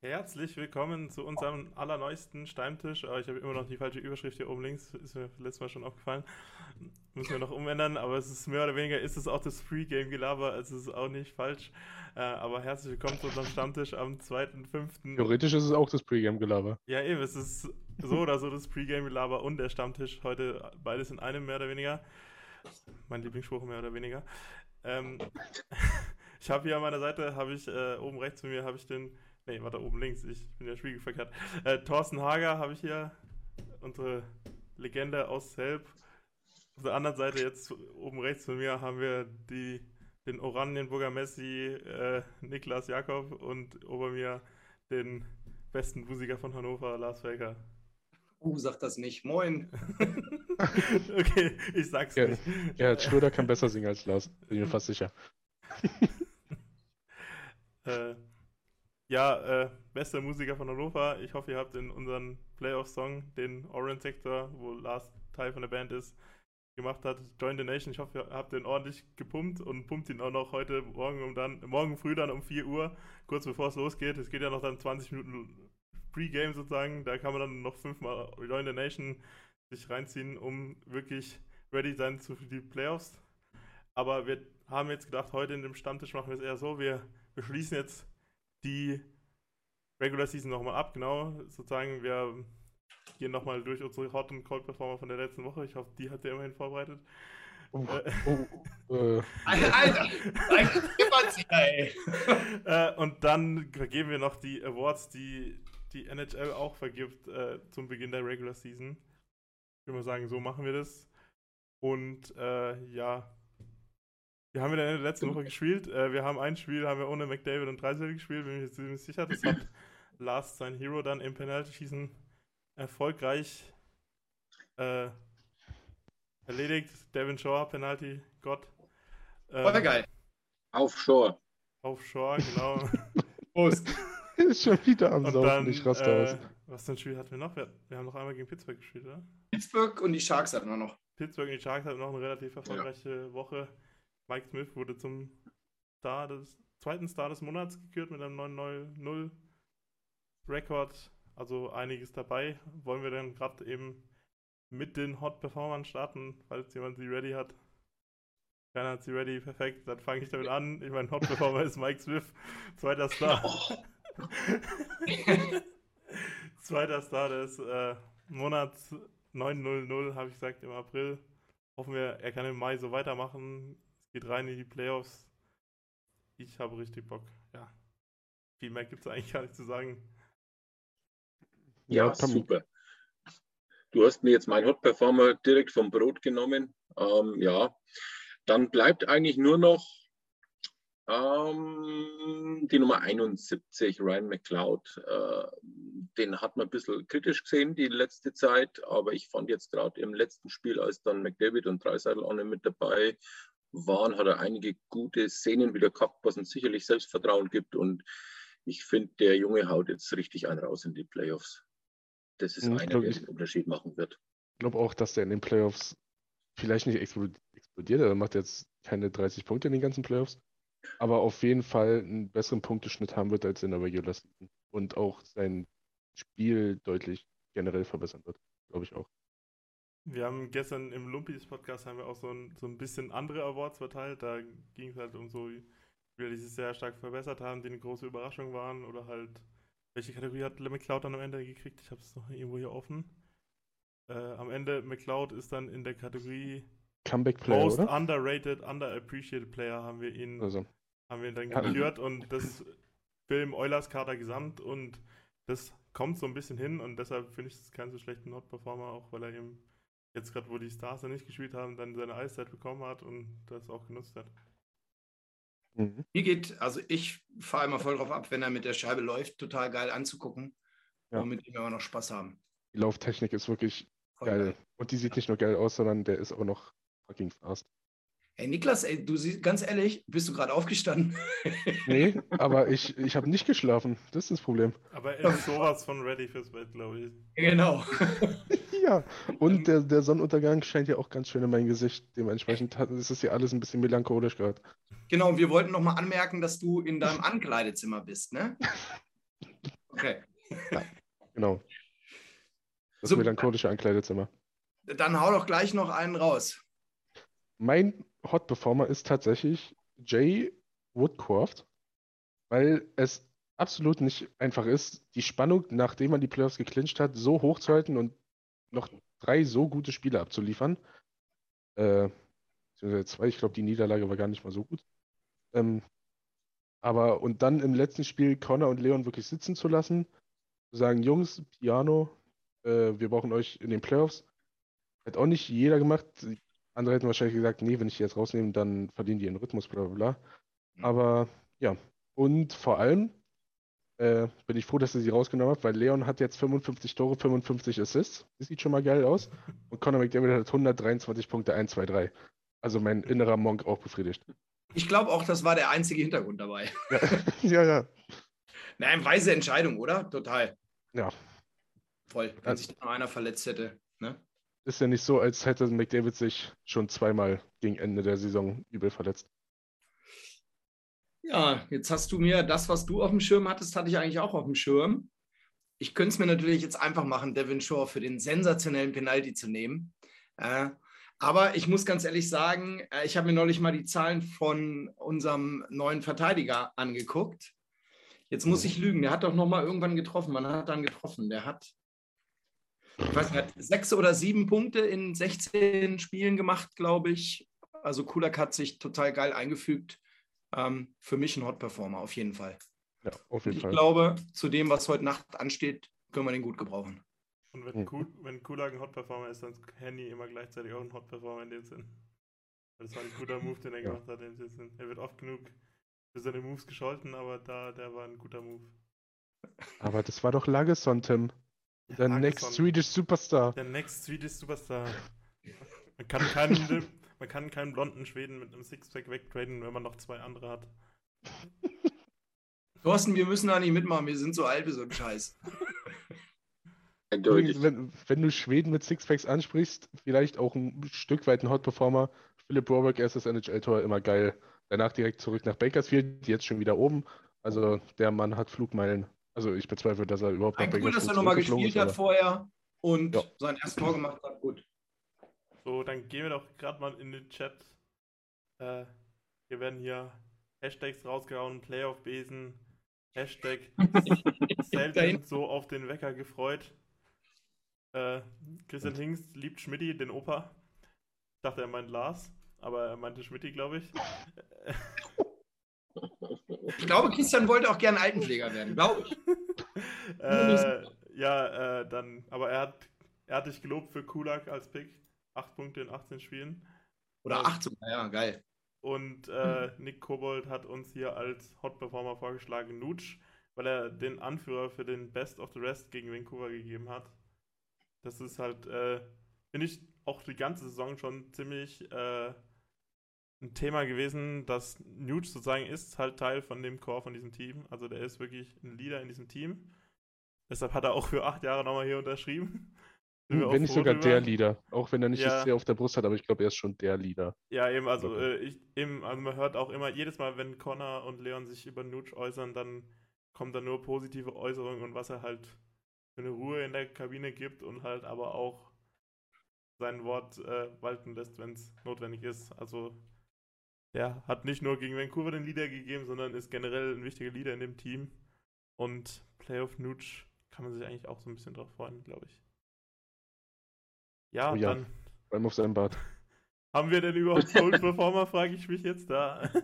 Herzlich willkommen zu unserem allerneuesten Stammtisch. Oh, ich habe immer noch die falsche Überschrift hier oben links, ist mir letztes Mal schon aufgefallen. Müssen wir noch umändern, aber es ist mehr oder weniger, ist es auch das Pre-Game-Gelaber, es ist auch nicht falsch. Äh, aber herzlich willkommen zu unserem Stammtisch am 2.5. Theoretisch ist es auch das Pre-Game-Gelaber. Ja, eben, es ist so oder so das Pre-Game-Gelaber und der Stammtisch. Heute beides in einem mehr oder weniger. Mein Lieblingsspruch mehr oder weniger. Ähm, ich habe hier an meiner Seite, habe ich äh, oben rechts von mir, habe ich den Nee, warte, oben links. Ich bin ja spiegelverkehrt. Äh, Thorsten Hager habe ich hier. Unsere Legende aus Help. Auf der anderen Seite, jetzt oben rechts von mir, haben wir die, den Oranienburger Messi, äh, Niklas Jakob und ober mir den besten Musiker von Hannover, Lars Felker. Uh, sag das nicht. Moin. okay, ich sag's Ja, nicht. ja, Schröder kann besser singen als Lars. Bin mir fast sicher. Äh, ja, äh, bester Musiker von Hannover. Ich hoffe, ihr habt in unseren Playoff-Song, den Orange Sector, wo Lars Teil von der Band ist, gemacht hat, Join the Nation. Ich hoffe, ihr habt den ordentlich gepumpt und pumpt ihn auch noch heute Morgen um dann, morgen früh dann um 4 Uhr, kurz bevor es losgeht. Es geht ja noch dann 20 Minuten Pre-Game sozusagen. Da kann man dann noch fünfmal Join the Nation sich reinziehen, um wirklich ready sein für die Playoffs. Aber wir haben jetzt gedacht, heute in dem Stammtisch machen wir es eher so, wir, wir schließen jetzt die Regular Season nochmal ab, genau. Sozusagen, wir gehen nochmal durch unsere Hot und Cold Performer von der letzten Woche. Ich hoffe, die hat ihr immerhin vorbereitet. Oh, Äh. oh, äh, Alter, Alter, ey. äh, und dann vergeben wir noch die Awards, die die NHL auch vergibt äh, zum Beginn der Regular Season. Ich würde mal sagen, so machen wir das. Und äh, ja, wir haben in der letzten Woche gespielt. Äh, wir haben ein Spiel, haben wir ohne McDavid und Dreisel gespielt, bin ich jetzt ziemlich sicher. Das hat Last sein Hero dann im Penalty-Schießen erfolgreich äh, erledigt. Devin Shore, Penalty, Gott. Ähm, Voll geil. Offshore. Auf Shore, genau. Prost. ist schon wieder am Und Saufen, dann, ich raste äh, aus. was für ein Spiel hatten wir noch? Wir, wir haben noch einmal gegen Pittsburgh gespielt, oder? Pittsburgh und die Sharks hatten wir noch. Pittsburgh und die Sharks hatten noch eine relativ erfolgreiche Woche. Mike Smith wurde zum Star des, zweiten Star des Monats gekürt mit einem 9-0 Rekord. Also einiges dabei. Wollen wir dann gerade eben mit den Hot Performern starten, falls jemand sie ready hat. Keiner hat sie ready, perfekt. Dann fange ich damit an. Ich meine, Hot Performer ist Mike Smith, zweiter Star. Zweiter Star des äh, Monats 900, habe ich gesagt, im April. Hoffen wir, er kann im Mai so weitermachen. Geht rein in die Playoffs. Ich habe richtig Bock. Ja. Viel mehr gibt es eigentlich gar nicht zu sagen. Ja, Ja, super. Du hast mir jetzt meinen Hot Performer direkt vom Brot genommen. Ähm, ja, dann bleibt eigentlich nur noch ähm, die Nummer 71, Ryan McLeod. Äh, den hat man ein bisschen kritisch gesehen die letzte Zeit, aber ich fand jetzt gerade im letzten Spiel, als dann McDavid und Dreiseidel auch nicht mit dabei waren, hat er einige gute Szenen wieder gehabt, was uns sicherlich Selbstvertrauen gibt und ich finde, der Junge haut jetzt richtig einen raus in die Playoffs. Das ist Mhm, einer, glaub der den Unterschied machen wird. Ich glaube auch, dass der in den Playoffs vielleicht nicht explo- explodiert. Er macht jetzt keine 30 Punkte in den ganzen Playoffs, aber auf jeden Fall einen besseren Punkteschnitt haben wird als in der Regular Season. Und auch sein Spiel deutlich generell verbessern wird. Glaube ich auch. Wir haben gestern im Lumpis-Podcast haben wir auch so ein, so ein bisschen andere Awards verteilt. Da ging es halt um so, wie wir die sich sehr stark verbessert haben, die eine große Überraschung waren oder halt, welche Kategorie hat McCloud dann am Ende gekriegt? Ich habe es noch irgendwo hier offen. Äh, am Ende, McCloud ist dann in der Kategorie Comeback Player, Most oder? Underrated, Underappreciated Player haben wir ihn, Also, haben wir ihn dann Ja. gekürt und das Film Eulers Kader gesamt und das kommt so ein bisschen hin und deshalb finde ich es keinen so schlechten Not-Performer, auch weil er eben jetzt gerade, wo die Stars ja nicht gespielt haben, dann seine Eiszeit bekommen hat und das auch genutzt hat. mhm. Mir geht, also ich fahre immer voll drauf ab, wenn er mit der Scheibe läuft, total geil anzugucken. Ja. Und mit dem wir noch Spaß haben. die Lauftechnik ist wirklich Voll geil. Und die sieht nicht nur geil aus, sondern der ist auch noch fucking fast. Ey, Niklas, ey, du siehst, ganz ehrlich, bist du gerade aufgestanden? Nee, aber ich, ich habe nicht geschlafen. Das ist das Problem. Aber er ist sowas von ready fürs Bett, glaube ich. genau. Ja, und der, der Sonnenuntergang scheint ja auch ganz schön in mein Gesicht. Dementsprechend ist es ja alles ein bisschen melancholisch gerade. Genau, und wir wollten noch mal anmerken, dass du in deinem Ankleidezimmer bist, ne? Okay. Genau. Das So- melancholische Ankleidezimmer. Dann hau doch gleich noch einen raus. Mein Hot Performer ist tatsächlich Jay Woodcroft, weil es absolut nicht einfach ist, die Spannung, nachdem man die Playoffs geclincht hat, so hoch zu halten und noch drei so gute Spiele abzuliefern. Äh, zwei, ich glaube, die Niederlage war gar nicht mal so gut. Ähm, aber und dann im letzten Spiel Connor und Leon wirklich sitzen zu lassen, zu sagen, Jungs, Piano, äh, wir brauchen euch in den Playoffs. Hat auch nicht jeder gemacht. Andere hätten wahrscheinlich gesagt, nee, wenn ich die jetzt rausnehme, dann verlieren die ihren Rhythmus, bla bla bla. Aber ja, und vor allem äh, bin ich froh, dass ihr sie rausgenommen habt, weil Leon hat jetzt 55 Tore, 55 Assists. Das sieht schon mal geil aus. Und Conor McDavid hat 123 Punkte, 1, 2, 3. Also mein innerer Monk auch befriedigt. Ich glaube auch, das war der einzige Hintergrund dabei. Ja, ja, ja. Nein, weise Entscheidung, oder? Total. Ja. Voll. Wenn sich da einer verletzt hätte. Ne? Ist ja nicht so, als hätte McDavid sich schon zweimal gegen Ende der Saison übel verletzt. Ja, jetzt hast du mir das, was du auf dem Schirm hattest, hatte ich eigentlich auch auf dem Schirm. Ich könnte es mir natürlich jetzt einfach machen, Devin Shore für den sensationellen Penalty zu nehmen. Äh, aber ich muss ganz ehrlich sagen, äh, ich habe mir neulich mal die Zahlen von unserem neuen Verteidiger angeguckt. Jetzt muss ich lügen, der hat doch noch mal irgendwann getroffen. Man hat dann getroffen. Der hat, ich weiß nicht, sechs oder sieben Punkte in 16 Spielen gemacht, glaube ich. Also Kulak hat sich total geil eingefügt. Ähm, für mich ein Hot-Performer, auf jeden Fall. Ja, auf jeden ich Fall. glaube, zu dem, was heute Nacht ansteht, können wir den gut gebrauchen. Und wenn, cool, wenn Kulak ein Hot-Performer ist, dann ist Henny immer gleichzeitig auch ein Hot-Performer in dem Sinn. Das war ein guter Move, den er Ja. gemacht hat in dem Sinn. Er wird oft genug für seine Moves gescholten, aber da, der war ein guter Move. Aber das war doch Lagesson, Tim. Der Lagesson. Next Swedish Superstar. Der Next Swedish Superstar. Man kann keinen, man kann keinen blonden Schweden mit einem Sixpack wegtraden, wenn man noch zwei andere hat. Thorsten, wir müssen da nicht mitmachen, wir sind so alt wie so ein Scheiß. Eindeutig. Wenn, wenn du Schweden mit Sixpacks ansprichst, vielleicht auch ein Stück weit ein Hot Performer. Philipp Rohrbeck, erstes NHL-Tor, immer geil. Danach direkt zurück nach Bakersfield, jetzt schon wieder oben. Also der Mann hat Flugmeilen. Also ich bezweifle, dass er überhaupt nach Ein cool, dass Bakersfield er nochmal gespielt hat vorher und Ja. sein erstes Tor gemacht hat. Gut. So, dann gehen wir doch gerade mal in den Chat. Äh, hier werden hier Hashtags rausgehauen, Playoff-Besen, Hashtag selten so auf den Wecker gefreut. Äh, Christian Hingst liebt Schmidti, den Opa. Ich dachte, er meint Lars, aber er meinte Schmidti, glaube ich. Ich glaube, Christian wollte auch gerne Altenpfleger werden, glaube ich. äh, ja, äh, dann, aber er hat, er hat dich gelobt für Kulak als Pick. 8 Punkte in 18 Spielen. Oder 18, ja, geil. Und äh, Nick Kobold hat uns hier als Hot Performer vorgeschlagen, Nutsch, weil er den Anführer für den Best of the Rest gegen Vancouver gegeben hat. Das ist halt, äh, finde ich, auch die ganze Saison schon ziemlich, äh, ein Thema gewesen, dass Nuge sozusagen ist halt Teil von dem Core von diesem Team. Also der ist wirklich ein Leader in diesem Team. Deshalb hat er auch für acht Jahre nochmal hier unterschrieben. Wenn nicht sogar drüber. der Leader. Auch wenn er nicht ja. sehr auf der Brust hat, aber ich glaube, er ist schon der Leader. Ja, eben, also, okay. äh, ich, eben, also man hört auch immer, jedes Mal, wenn Connor und Leon sich über Nuge äußern, dann kommt da nur positive Äußerungen und was er halt für eine Ruhe in der Kabine gibt und halt aber auch sein Wort äh, walten lässt, wenn es notwendig ist. Also der hat nicht nur gegen Vancouver den Leader gegeben, sondern ist generell ein wichtiger Leader in dem Team. Und Playoff Nuge kann man sich eigentlich auch so ein bisschen drauf freuen, glaube ich. Ja, oh ja, dann. Beim auf seinem Bart. Haben wir denn überhaupt Cold Performer, frage ich mich jetzt da.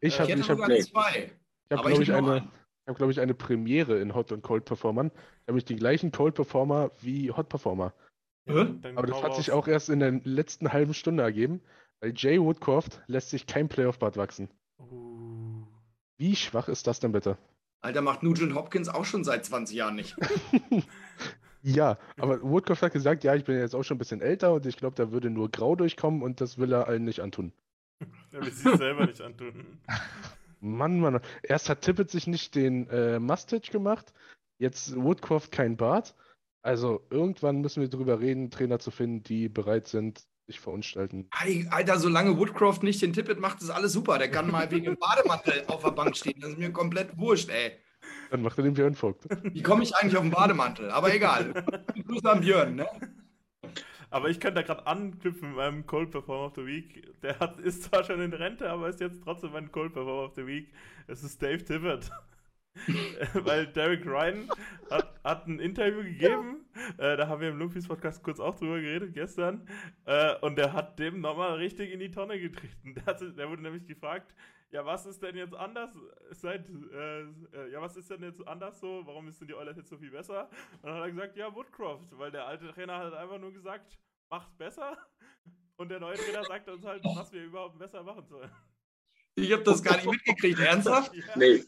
Ich habe ich hab, hab, zwei. Ich habe, glaube ich, eine, ich habe, glaube ich, eine Premiere in Hot und Cold Performern. Nämlich den gleichen Cold Performer wie Hot Performer. Ja, Aber das hat sich auch erst in der letzten halben Stunde ergeben. Weil Jay Woodcroft lässt sich kein Playoff-Bart wachsen. Uh. Wie schwach ist das denn bitte? Alter, macht Nugent Hopkins auch schon seit 20 Jahren nicht. ja, aber Woodcroft hat gesagt, ja, ich bin jetzt auch schon ein bisschen älter und ich glaube, da würde nur Grau durchkommen und das will er allen nicht antun. Er will sich selber nicht antun. Mann, Mann. Erst hat Tippett sich nicht den äh, Mustache gemacht, jetzt Woodcroft kein Bart. Also irgendwann müssen wir darüber reden, Trainer zu finden, die bereit sind, sich verunstalten. Alter, solange Woodcroft nicht den Tippet macht, ist alles super. Der kann mal wegen dem Bademantel auf der Bank stehen. Das ist mir komplett wurscht, ey. Dann macht er den Björn Vogt. Wie komme ich eigentlich auf den Bademantel? Aber egal. Grüße an Björn, ne? Aber ich könnte da gerade anknüpfen mit meinem Cold Performer of the Week. Der hat, ist zwar schon in Rente, aber ist jetzt trotzdem mein Cold Performer of the Week. Es ist Dave Tippett. Weil Derek Ryan hat, hat ein Interview gegeben, äh, da haben wir im Lumpis Podcast kurz auch drüber geredet gestern, äh, und der hat dem nochmal richtig in die Tonne getreten. Der, hat, der, wurde nämlich gefragt, ja, was ist denn jetzt anders seit, äh, äh, ja, was ist denn jetzt anders so? Warum ist denn die Oilers jetzt so viel besser? Und dann hat er gesagt, ja, Woodcroft, weil der alte Trainer hat einfach nur gesagt, macht's besser. Und der neue Trainer sagt uns halt, was wir überhaupt besser machen sollen. Ich habe das gar nicht mitgekriegt, ernsthaft? Ja. Nee.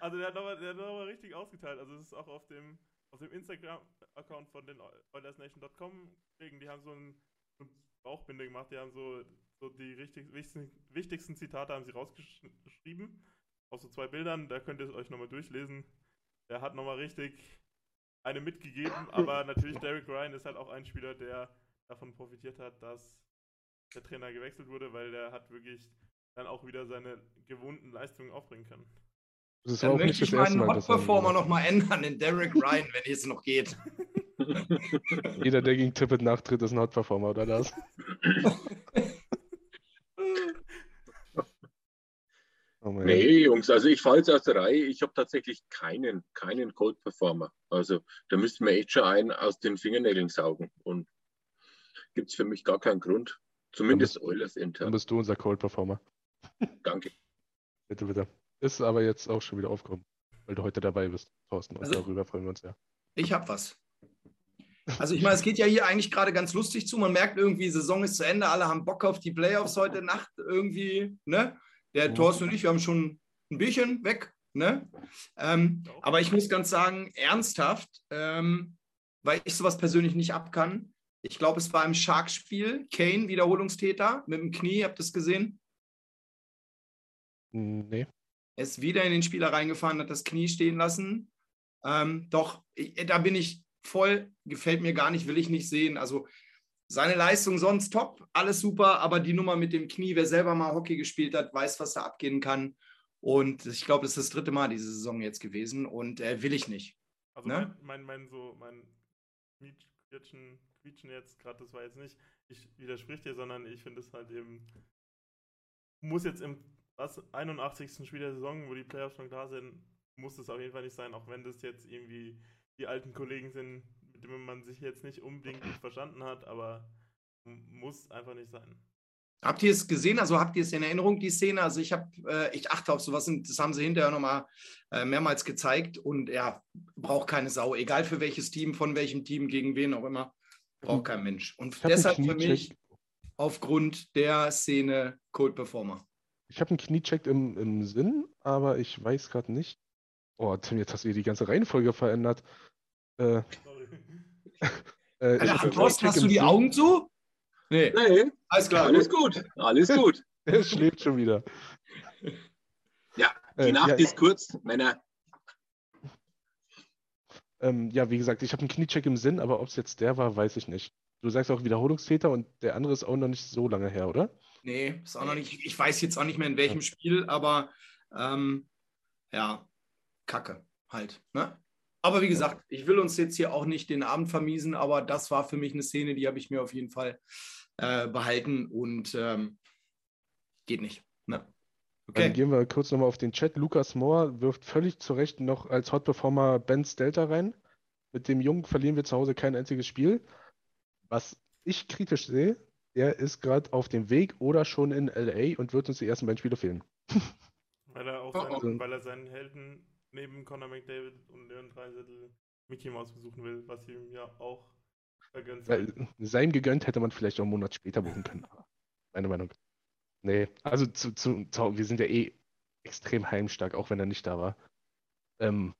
Also der hat nochmal noch richtig ausgeteilt. Also es ist auch auf dem, auf dem Instagram-Account von den OilersNation.com. Die haben so ein, so ein Bauchbinde gemacht. Die haben so, so die richtig, wichtigsten, wichtigsten Zitate haben sie rausgeschrieben. Auf so zwei Bildern. Da könnt ihr es euch nochmal durchlesen. Der hat nochmal richtig eine mitgegeben. Aber natürlich Derek Ryan ist halt auch ein Spieler, der davon profitiert hat, dass der Trainer gewechselt wurde, weil der hat wirklich dann auch wieder seine gewohnten Leistungen aufbringen können. Das Dann möchte ich meinen Hot-Performer nochmal ändern in Derek Ryan, wenn es noch geht. Jeder, der gegen Tippet nachtritt, ist ein Hot-Performer, oder das? nee, Jungs, also ich falle jetzt aus der Reihe. Ich habe tatsächlich keinen, keinen Cold-Performer. Also da müsste man echt schon einen aus den Fingernägeln saugen. Und gibt es für mich gar keinen Grund. Zumindest Eulers intern. Dann bist du unser Cold-Performer. Danke. Bitte, bitte. Ist aber jetzt auch schon wieder aufgekommen, weil du heute dabei bist, Thorsten. Und also, darüber freuen wir uns ja. Ich habe was. Also ich meine, es geht ja hier eigentlich gerade ganz lustig zu. Man merkt irgendwie, Saison ist zu Ende, alle haben Bock auf die Playoffs heute Nacht irgendwie. Ne? Der mhm. Thorsten und ich, wir haben schon ein Bierchen weg. Ne? Ähm, aber ich muss ganz sagen, ernsthaft, ähm, weil ich sowas persönlich nicht abkann. Ich glaube, es war im Shark-Spiel, Kane, Wiederholungstäter, mit dem Knie, habt ihr das gesehen? Nee. Er ist wieder in den Spieler reingefahren, hat das Knie stehen lassen. Ähm, doch, da bin ich voll, gefällt mir gar nicht, will ich nicht sehen. Also seine Leistung sonst top, alles super, aber die Nummer mit dem Knie, wer selber mal Hockey gespielt hat, weiß, was da abgehen kann. Und ich glaube, das ist das dritte Mal diese Saison jetzt gewesen und äh, will ich nicht. Also ne? mein, mein, mein, so, mein Quietschen, Quietschen jetzt gerade, das war jetzt nicht, ich widersprich dir, sondern ich finde es halt eben, muss jetzt im was 81. Spiel der Saison, wo die Playoffs schon klar sind, muss es auf jeden Fall nicht sein, auch wenn das jetzt irgendwie die alten Kollegen sind, mit denen man sich jetzt nicht unbedingt gut verstanden hat, aber muss einfach nicht sein. Habt ihr es gesehen? Also habt ihr es in Erinnerung, die Szene? Also ich habe, äh, ich achte auf sowas und das haben sie hinterher nochmal äh, mehrmals gezeigt und ja, braucht keine Sau, egal für welches Team, von welchem Team, gegen wen auch immer, braucht kein Mensch. Und deshalb für mich aufgrund der Szene Cold Performer. Ich habe einen Kniecheck im, im Sinn, aber ich weiß gerade nicht. Oh, Tim, jetzt hast du hier die ganze Reihenfolge verändert. Äh, äh, Alter, Thorsten, hast du die. Augen zu? Nee. nee. Alles klar. Alles gut. Alles gut. Er schläft schon wieder. Ja, die Äh, Nacht ja, ist kurz, Männer. Ähm, ja, wie gesagt, ich habe einen Kniecheck im Sinn, aber ob es jetzt der war, weiß ich nicht. Du sagst auch Wiederholungstäter und der andere ist auch noch nicht so lange her, oder? Nee, ist auch noch nicht. Ich weiß jetzt auch nicht mehr in welchem Spiel, aber ähm, ja, Kacke halt. Ne? Aber wie gesagt, ich will uns jetzt hier auch nicht den Abend vermiesen, aber das war für mich eine Szene, die habe ich mir auf jeden Fall äh, behalten und ähm, geht nicht. Ne? Dann Okay. gehen wir kurz nochmal auf den Chat. Lukas Mohr wirft völlig zu Recht noch als Hot Performer Ben Stelter rein. Mit dem Jungen verlieren wir zu Hause kein einziges Spiel. Was ich kritisch sehe, der ist gerade auf dem Weg oder schon in LA und wird uns die ersten beiden Spiele fehlen. Weil er auch Oh, seinen, weil er seinen Helden neben Conor McDavid und Leon Dreisettel Mickey Mouse besuchen will, was ihm ja auch vergönnt wird. sein gegönnt hätte man vielleicht auch einen Monat später buchen können. aber Meine Meinung. Nee, also zu, zu, zu, wir sind ja eh extrem heimstark, auch wenn er nicht da war. Ähm,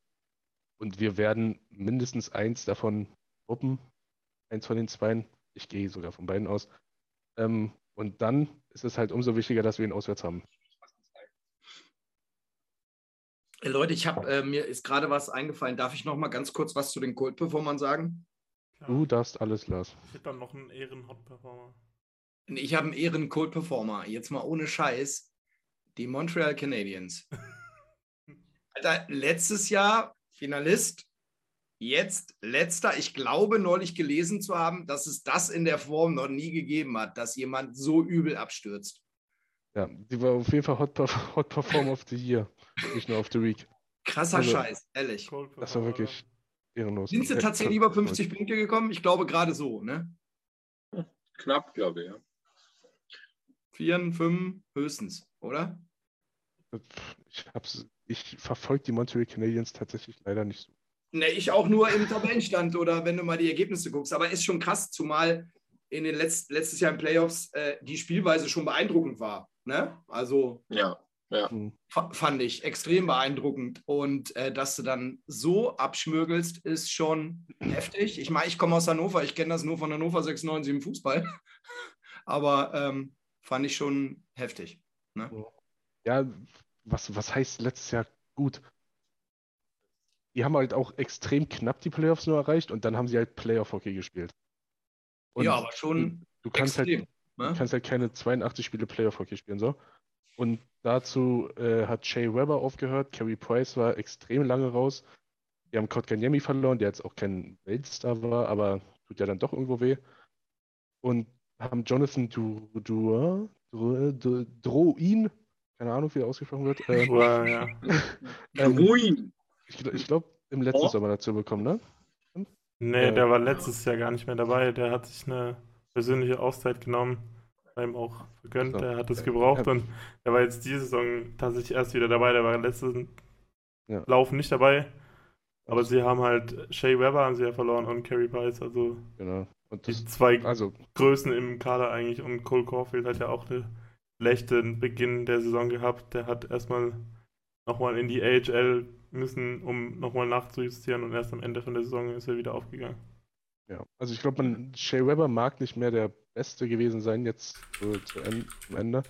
und wir werden mindestens eins davon wuppen. Eins von den zweien. Ich gehe sogar von beiden aus. Ähm, und dann ist es halt umso wichtiger, dass wir ihn auswärts haben. Äh, Leute, ich habe äh, mir ist gerade was eingefallen. Darf ich noch mal ganz kurz was zu den Cold-Performern sagen? Klar. Du darfst alles, Lars. Ich hätte dann noch einen Ehren-Hot-Performer. Ich habe einen Ehren-Cold-Performer. Jetzt mal ohne Scheiß. Die Montreal Canadiens. Alter, letztes Jahr Finalist, jetzt letzter. Ich glaube, neulich gelesen zu haben, dass es das in der Form noch nie gegeben hat, dass jemand so übel abstürzt. Ja, die war auf jeden Fall Hot, Hot Performer of the Year, nicht nur of the Week. Krasser Also, Scheiß, ehrlich. Das war wirklich ehrenlos. Sind sie Äh, tatsächlich über 50 Punkte gekommen? Ich glaube gerade so, ne? Knapp, glaube ich, ja. Vier, fünf höchstens, oder? Ich, ich verfolge die Montreal Canadiens tatsächlich leider nicht so. Ne, ich auch nur im Tabellenstand oder wenn du mal die Ergebnisse guckst. Aber ist schon krass, zumal in den Letz letztes Jahr in Playoffs äh, die Spielweise schon beeindruckend war. Ne? Also Ja, ja. Hm. fa- fand ich extrem beeindruckend. Und äh, dass du dann so abschmürgelst, ist schon heftig. Ich meine, ich komme aus Hannover, ich kenne das nur von Hannover 96 im Fußball. Aber ähm, fand ich schon heftig. Ne? Ja, was, was heißt letztes Jahr gut? Die haben halt auch extrem knapp die Playoffs nur erreicht und dann haben sie halt Playoff-Hockey gespielt. Und ja, aber schon du kannst halt, extrem. du ne? kannst halt keine 82 Spiele Playoff-Hockey spielen, so. Und dazu äh, hat Shea Weber aufgehört, Carey Price war extrem lange raus. Die haben Kotkaniemi verloren, der jetzt auch kein Weltstar war, aber tut ja dann doch irgendwo weh. Und haben Jonathan du, du, du, du, Drouin, keine Ahnung, wie er ausgesprochen wird, äh, Wow, ja. ähm, ich, ich glaube, im letzten Oh. Sommer dazu bekommen, ne? Nee, Ja. der war letztes Jahr gar nicht mehr dabei. Der hat sich eine persönliche Auszeit genommen. Ihm auch vergönnt. So. Der hat es gebraucht Ja. und der war jetzt diese Saison tatsächlich erst wieder dabei. Der war letzten Ja. Lauf nicht dabei. Aber sie haben halt Shea Weber haben sie ja verloren und Carey Price, also Genau. Und die das, zwei also, Größen im Kader eigentlich. Und Cole Caulfield hat ja auch einen schlechten Beginn der Saison gehabt. Der hat erstmal nochmal in die AHL müssen, um nochmal nachzujustieren und erst am Ende von der Saison ist er wieder aufgegangen. ja. Also ich glaube, man, Shea Weber mag nicht mehr der Beste gewesen sein jetzt en zum Ende.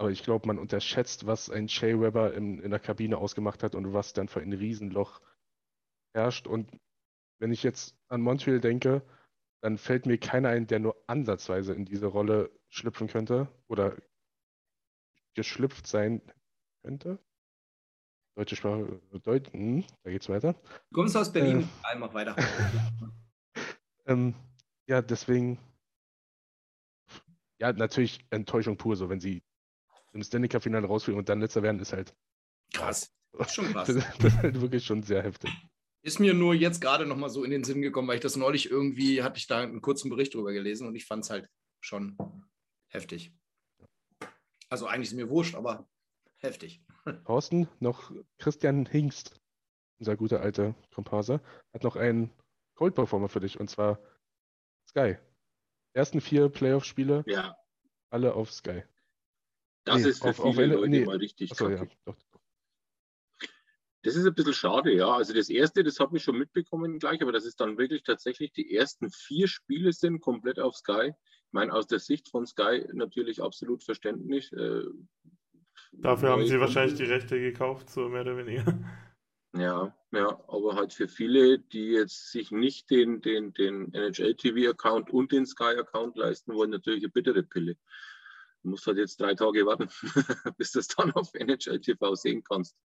Aber ich glaube, man unterschätzt, was ein Shea Weber in, in der Kabine ausgemacht hat und was dann für ein Riesenloch herrscht. Und wenn ich jetzt an Montreal denke, dann fällt mir keiner ein, der nur ansatzweise in diese Rolle schlüpfen könnte oder geschlüpft sein könnte. Deutsche Sprache, Deut hm, da geht's weiter. Du kommst aus Berlin, Äh. Mach weiter. Ähm, ja, deswegen, ja, natürlich Enttäuschung pur, so wenn sie im Stanley Cup Finale rausfliegen und dann letzter werden, ist halt, Krass. Ist schon krass. das, ist halt wirklich schon sehr heftig. Ist mir nur jetzt gerade noch mal so in den Sinn gekommen, weil ich das neulich irgendwie, hatte ich da einen kurzen Bericht drüber gelesen und ich fand es halt schon heftig. Also eigentlich ist mir wurscht, aber heftig. Thorsten, noch Christian Hingst, unser guter alter Komparser, hat noch einen Cold Performer für dich und zwar Sky. Ersten vier Playoff-Spiele, Ja, alle auf Sky. das Nee, ist für auf- auf viele Ende- Leute nee. mal richtig Achso, ja, kacke. doch. Das ist ein bisschen schade, ja. Also das erste, das habe ich schon mitbekommen gleich, aber dass es dann wirklich tatsächlich die ersten vier Spiele sind, komplett auf Sky. Ich meine, aus der Sicht von Sky natürlich absolut verständlich. Äh, Dafür haben sie wahrscheinlich die Rechte gekauft, so mehr oder weniger. Ja, ja, aber halt für viele, die jetzt sich nicht den, den, den NHL-TV-Account und den Sky-Account leisten wollen, natürlich eine bittere Pille. Du musst halt jetzt drei Tage warten, bis du es dann auf NHL TV sehen kannst.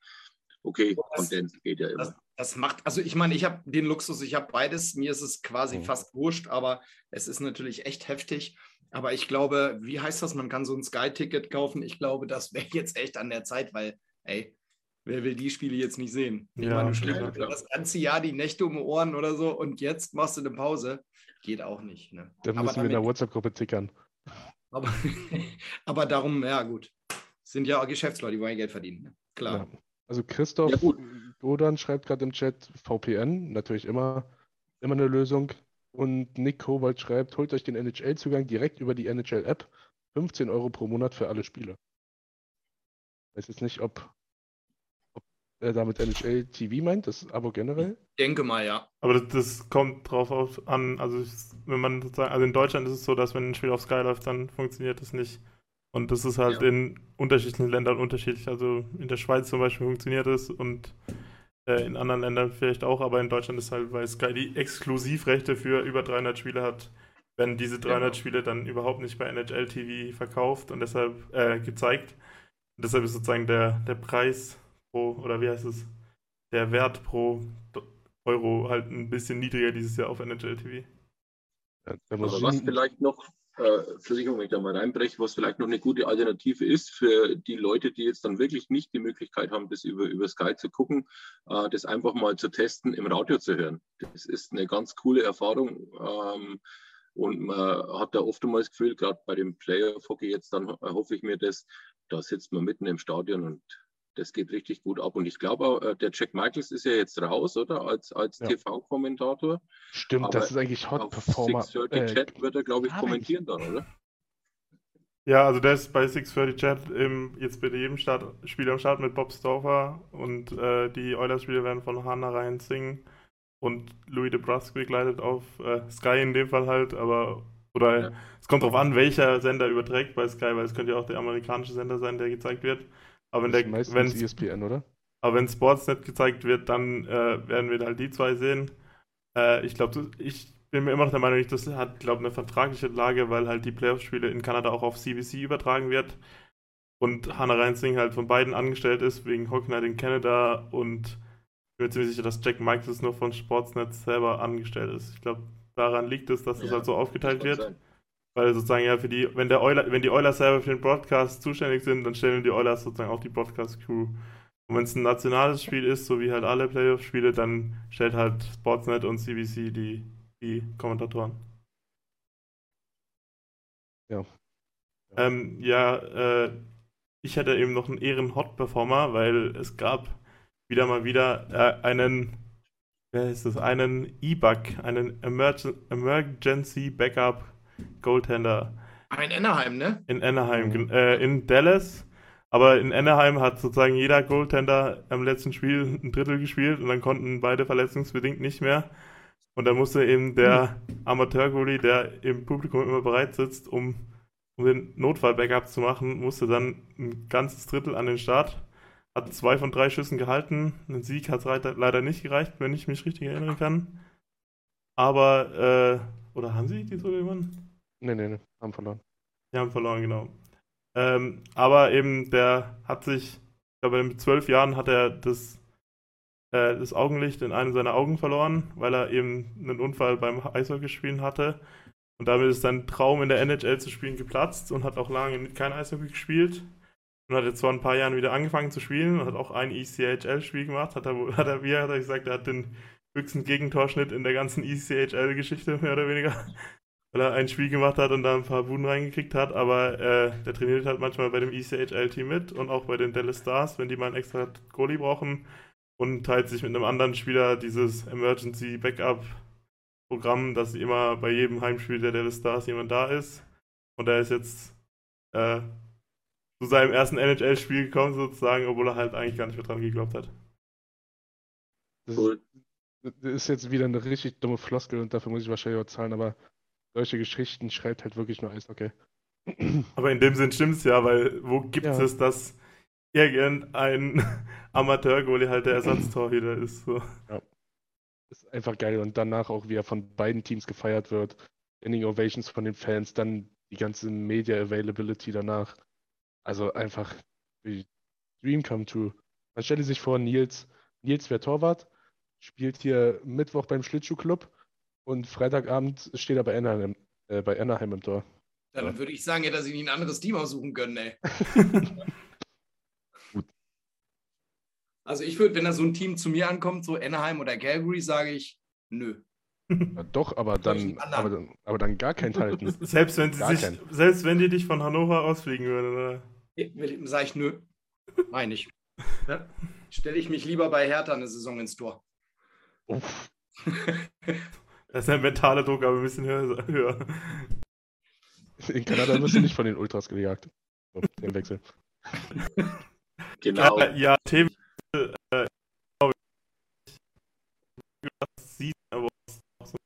Okay, das, Content geht ja immer. Das, das macht, also ich meine, ich habe den Luxus, ich habe beides. Mir ist es quasi mhm. fast wurscht, aber es ist natürlich echt heftig. Aber ich glaube, wie heißt das? Man kann so ein Sky-Ticket kaufen. Ich glaube, das wäre jetzt echt an der Zeit, weil, ey, wer will die Spiele jetzt nicht sehen? Ich ja, meine, du das ganze Jahr die Nächte um die Ohren oder so und jetzt machst du eine Pause. Geht auch nicht. Ne? Dann müssen wir in der WhatsApp-Gruppe tickern. Aber, aber darum, ja gut. Sind ja auch Geschäftsleute, die wollen Geld verdienen. Ne? Klar. Ja. Also Christoph ja, Godan schreibt gerade im Chat VPN, natürlich immer, immer eine Lösung. Und Nick Kowald schreibt, holt euch den NHL-Zugang direkt über die NHL-App. 15 Euro pro Monat für alle Spiele. Ich weiß jetzt nicht, ob, er damit NHL TV meint, das Abo generell. Ich denke mal, ja. Aber das, das kommt drauf an, also wenn man sozusagen, also in Deutschland ist es so, dass wenn ein Spiel auf Sky läuft, dann funktioniert das nicht. Und das ist halt ja. in unterschiedlichen Ländern unterschiedlich. Also in der Schweiz zum Beispiel funktioniert es und äh, in anderen Ländern vielleicht auch, aber in Deutschland ist halt, weil Sky die Exklusivrechte für über 300 Spiele hat, werden diese 300 ja. Spiele dann überhaupt nicht bei NHL TV verkauft und deshalb äh, gezeigt. Und deshalb ist sozusagen der, der Preis pro, oder wie heißt es, der Wert pro Euro halt ein bisschen niedriger dieses Jahr auf NHL TV. Ja, aber was vielleicht noch äh, Versicherung, wenn ich da mal reinbreche, was vielleicht noch eine gute Alternative ist für die Leute, die jetzt dann wirklich nicht die Möglichkeit haben, das über, über Sky zu gucken, äh, das einfach mal zu testen, im Radio zu hören. Das ist eine ganz coole Erfahrung. Ähm, und man hat da oftmals das Gefühl, gerade bei dem Player Hockey jetzt, dann hoffe ich mir das, da sitzt man mitten im Stadion und das geht richtig gut ab. Und ich glaube auch, äh, der Jack Michaels ist ja jetzt raus, oder? Als, als ja. TV-Kommentator. Stimmt, Aber das ist eigentlich Hot Performer. 630 äh, Chat wird er, glaube ich, kommentieren dann, oder? Ja, also der ist bei 630 Chat im, jetzt bei jedem Start, Spiel am Start mit Bob Stauffer und äh, die Oilers-Spieler werden von Hannah Ryan Singh und Louis de Brusque begleitet auf äh, Sky in dem Fall halt, aber oder ja. es kommt darauf an, welcher Sender überträgt bei Sky, weil es könnte ja auch der amerikanische Sender sein, der gezeigt wird. Aber wenn der, wenn ESPN, oder? Aber wenn Sportsnet gezeigt wird, dann äh, werden wir halt die zwei sehen. Äh, ich glaube, ich bin mir immer noch der Meinung, das hat, glaube ich, eine vertragliche Lage, weil halt die Playoff-Spiele in Kanada auch auf CBC übertragen wird. Und Hannah Reinsing halt von beiden angestellt ist, wegen Hockey Night in Canada. Und ich bin mir ziemlich sicher, dass Jack Michaels nur von Sportsnet selber angestellt ist. Ich glaube, daran liegt es, dass ja, das halt so aufgeteilt wird. Sein. Weil sozusagen ja für die, wenn der Euler, wenn die Oilers selber für den Broadcast zuständig sind, dann stellen die Oilers sozusagen auch die Broadcast-Crew. Und wenn es ein nationales Spiel ist, so wie halt alle Playoff-Spiele, dann stellt halt Sportsnet und CBC die, die Kommentatoren. Ja. Ähm, ja, äh, ich hätte eben noch einen Ehren-Hot-Performer, weil es gab wieder mal wieder äh, einen, wer ist das, einen E-Bug, einen Emergen Emergency Backup Goaltender. Ah, in Anaheim, ne? In Anaheim, mhm. äh, in Dallas. Aber in Anaheim hat sozusagen jeder Goaltender am letzten Spiel ein Drittel gespielt und dann konnten beide verletzungsbedingt nicht mehr. Und dann musste eben der Amateur-Goalie, der im Publikum immer bereit sitzt, um, um den Notfall-Backup zu machen, musste dann ein ganzes Drittel an den Start. Hat zwei von drei Schüssen gehalten. Ein Sieg hat es leider nicht gereicht, wenn ich mich richtig erinnern kann. Aber, äh, oder haben sie die so gewonnen? Nee, nee, nee, haben verloren. Die haben verloren, genau. Ähm, aber eben, der hat sich, ich glaube, mit zwölf Jahren hat er das, äh, das Augenlicht in einem seiner Augen verloren, weil er eben einen Unfall beim Eishockeyspielen hatte. Und damit ist sein Traum in der NHL zu spielen geplatzt und hat auch lange kein Eishockey gespielt. Und hat jetzt vor ein paar Jahren wieder angefangen zu spielen und hat auch ein ECHL-Spiel gemacht. Hat er, hat er, wie hat er gesagt, er hat den höchsten Gegentorschnitt in der ganzen ECHL-Geschichte, mehr oder weniger. Weil er ein Spiel gemacht hat und da ein paar Buden reingekriegt hat, aber äh, der trainiert halt manchmal bei dem ECHL-Team mit und auch bei den Dallas Stars, wenn die mal einen extra Goalie brauchen und teilt sich mit einem anderen Spieler dieses Emergency Backup Programm, dass immer bei jedem Heimspiel der Dallas Stars jemand da ist. Und er ist jetzt äh, zu seinem ersten NHL-Spiel gekommen sozusagen, obwohl er halt eigentlich gar nicht mehr dran geglaubt hat. Das ist jetzt wieder eine richtig dumme Floskel und dafür muss ich wahrscheinlich auch zahlen, aber solche Geschichten schreibt halt wirklich nur Eishockey. Aber in dem Sinn stimmt es ja, weil wo gibt Ja. es, dass irgendein Amateur-Goalie halt der Ersatztorhüter ist? So. Ist einfach geil. Und danach auch, wie er von beiden Teams gefeiert wird. Ending Ovations von den Fans, dann die ganze Media Availability danach. Also einfach wie Dream come true. Man stelle sich vor, Nils, Nils wäre Torwart, spielt hier Mittwoch beim Schlittschuhclub und Freitagabend steht er bei Anaheim, äh, bei Anaheim im Tor. Dann würde ich sagen, hätte er sich nicht ein anderes Team aussuchen können, ey. Gut. Also ich würde, wenn da so ein Team zu mir ankommt, so Anaheim oder Calgary, sage ich, nö. Ja, doch, aber dann, aber dann, aber dann gar keinen halten. Selbst wenn sie Gar sich, keinen. selbst wenn die dich von Hannover ausfliegen würden, oder? Sage ich, nö. Meine ich. Ja? Stelle ich mich lieber bei Hertha eine Saison ins Tor. Uff. Da ist der mentale Druck aber ein bisschen höher. höher. In Kanada wirst du nicht von den Ultras gejagt. So, den Wechsel. Genau. Ja, ja Themen. Äh, glaube ich, das Season Awards noch so.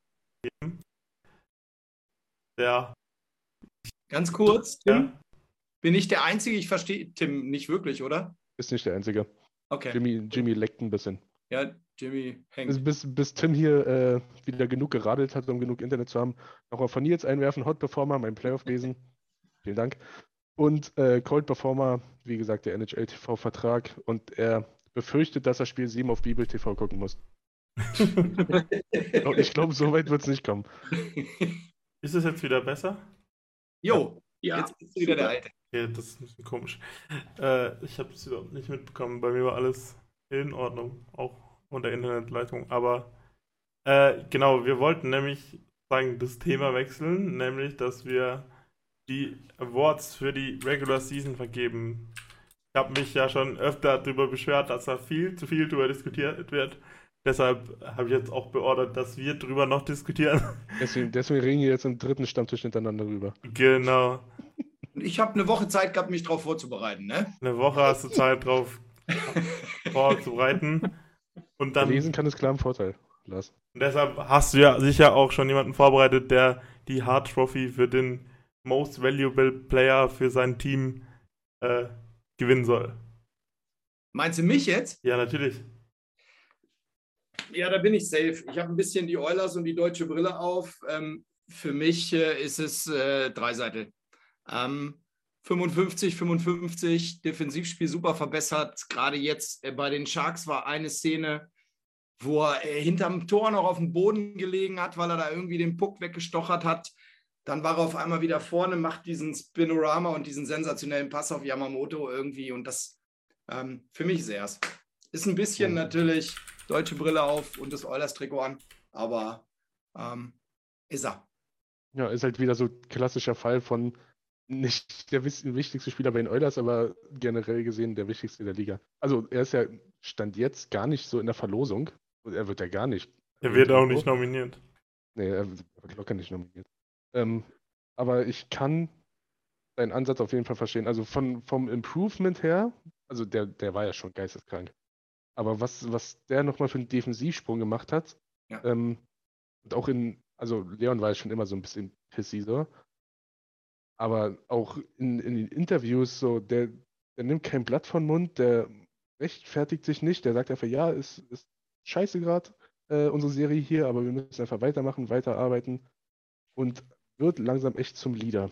Ja, Ganz kurz, Tim. ja. Bin ich der Einzige? Ich verstehe Tim nicht wirklich, oder? Ist nicht der Einzige. Okay. Jimmy, Jimmy leckt ein bisschen. Ja, Jimmy Bis, hängt. bis, bis Tim hier äh, wieder genug geradelt hat, um genug Internet zu haben, nochmal von Nils einwerfen, Hot Performer, mein Playoff-Lesen. Vielen Dank. Und äh, Cold Performer, wie gesagt, der NHL-TV-Vertrag. Und er befürchtet, dass er Spiel 7 auf Bibel TV gucken muss. Ich glaube, so weit wird es nicht kommen. Ist es jetzt wieder besser? Jo, Ja, jetzt bist du wieder der Alte. Okay, das ist ein bisschen komisch. Äh, ich habe es überhaupt nicht mitbekommen. Bei mir war alles in Ordnung, auch unter Internetleitung. Aber äh, genau, wir wollten nämlich sagen, das Thema wechseln, nämlich, dass wir die Awards für die Regular Season vergeben. Ich habe mich ja schon öfter darüber beschwert, dass da viel zu viel darüber diskutiert wird. Deshalb habe ich jetzt auch beordert, dass wir darüber noch diskutieren. Deswegen, deswegen reden wir jetzt im dritten Stammtisch hintereinander rüber. genau. Ich habe eine Woche Zeit gehabt, mich darauf vorzubereiten, ne? Eine Woche hast du Zeit drauf vorzubereiten. Und dann Lesen kann es klar im Vorteil, Lars. und deshalb hast du ja sicher auch schon jemanden vorbereitet, der die Hard Trophy für den Most Valuable Player für sein Team äh, gewinnen soll. Meinst du mich jetzt? Ja, natürlich. Ja, da bin ich safe. Ich habe ein bisschen die Oilers und die deutsche Brille auf. Ähm, für mich äh, ist es äh, Dreiseitel. Ähm, 55, 55, Defensivspiel super verbessert. Gerade jetzt äh, bei den Sharks war eine Szene, wo er äh, hinterm Tor noch auf dem Boden gelegen hat, weil er da irgendwie den Puck weggestochert hat. Dann war er auf einmal wieder vorne, macht diesen Spinorama und diesen sensationellen Pass auf Yamamoto irgendwie. Und das ähm, für mich ist er es. Ist ein bisschen natürlich deutsche Brille auf und das Oilers-Trikot an, aber ähm, ist er. Ja, ist halt wieder so ein klassischer Fall von nicht der wichtigste Spieler bei den Oilers, aber generell gesehen der wichtigste der Liga. Also er ist ja Stand jetzt gar nicht so in der Verlosung. Und er wird ja gar nicht. Er wird auch nicht nominiert. Nee, er wird locker nicht nominiert. Ähm, aber ich kann deinen Ansatz auf jeden Fall verstehen. Also von, vom Improvement her, also der, der war ja schon geisteskrank. Aber was, was der nochmal für einen Defensivsprung gemacht hat, Ja. ähm, und auch in, also Leon war ja schon immer so ein bisschen pissy so, aber auch in, in den Interviews so, der, der nimmt kein Blatt von Mund, der rechtfertigt sich nicht, der sagt einfach, ja, ist, ist scheiße gerade, äh, unsere Serie hier, aber wir müssen einfach weitermachen, weiterarbeiten und wird langsam echt zum Leader.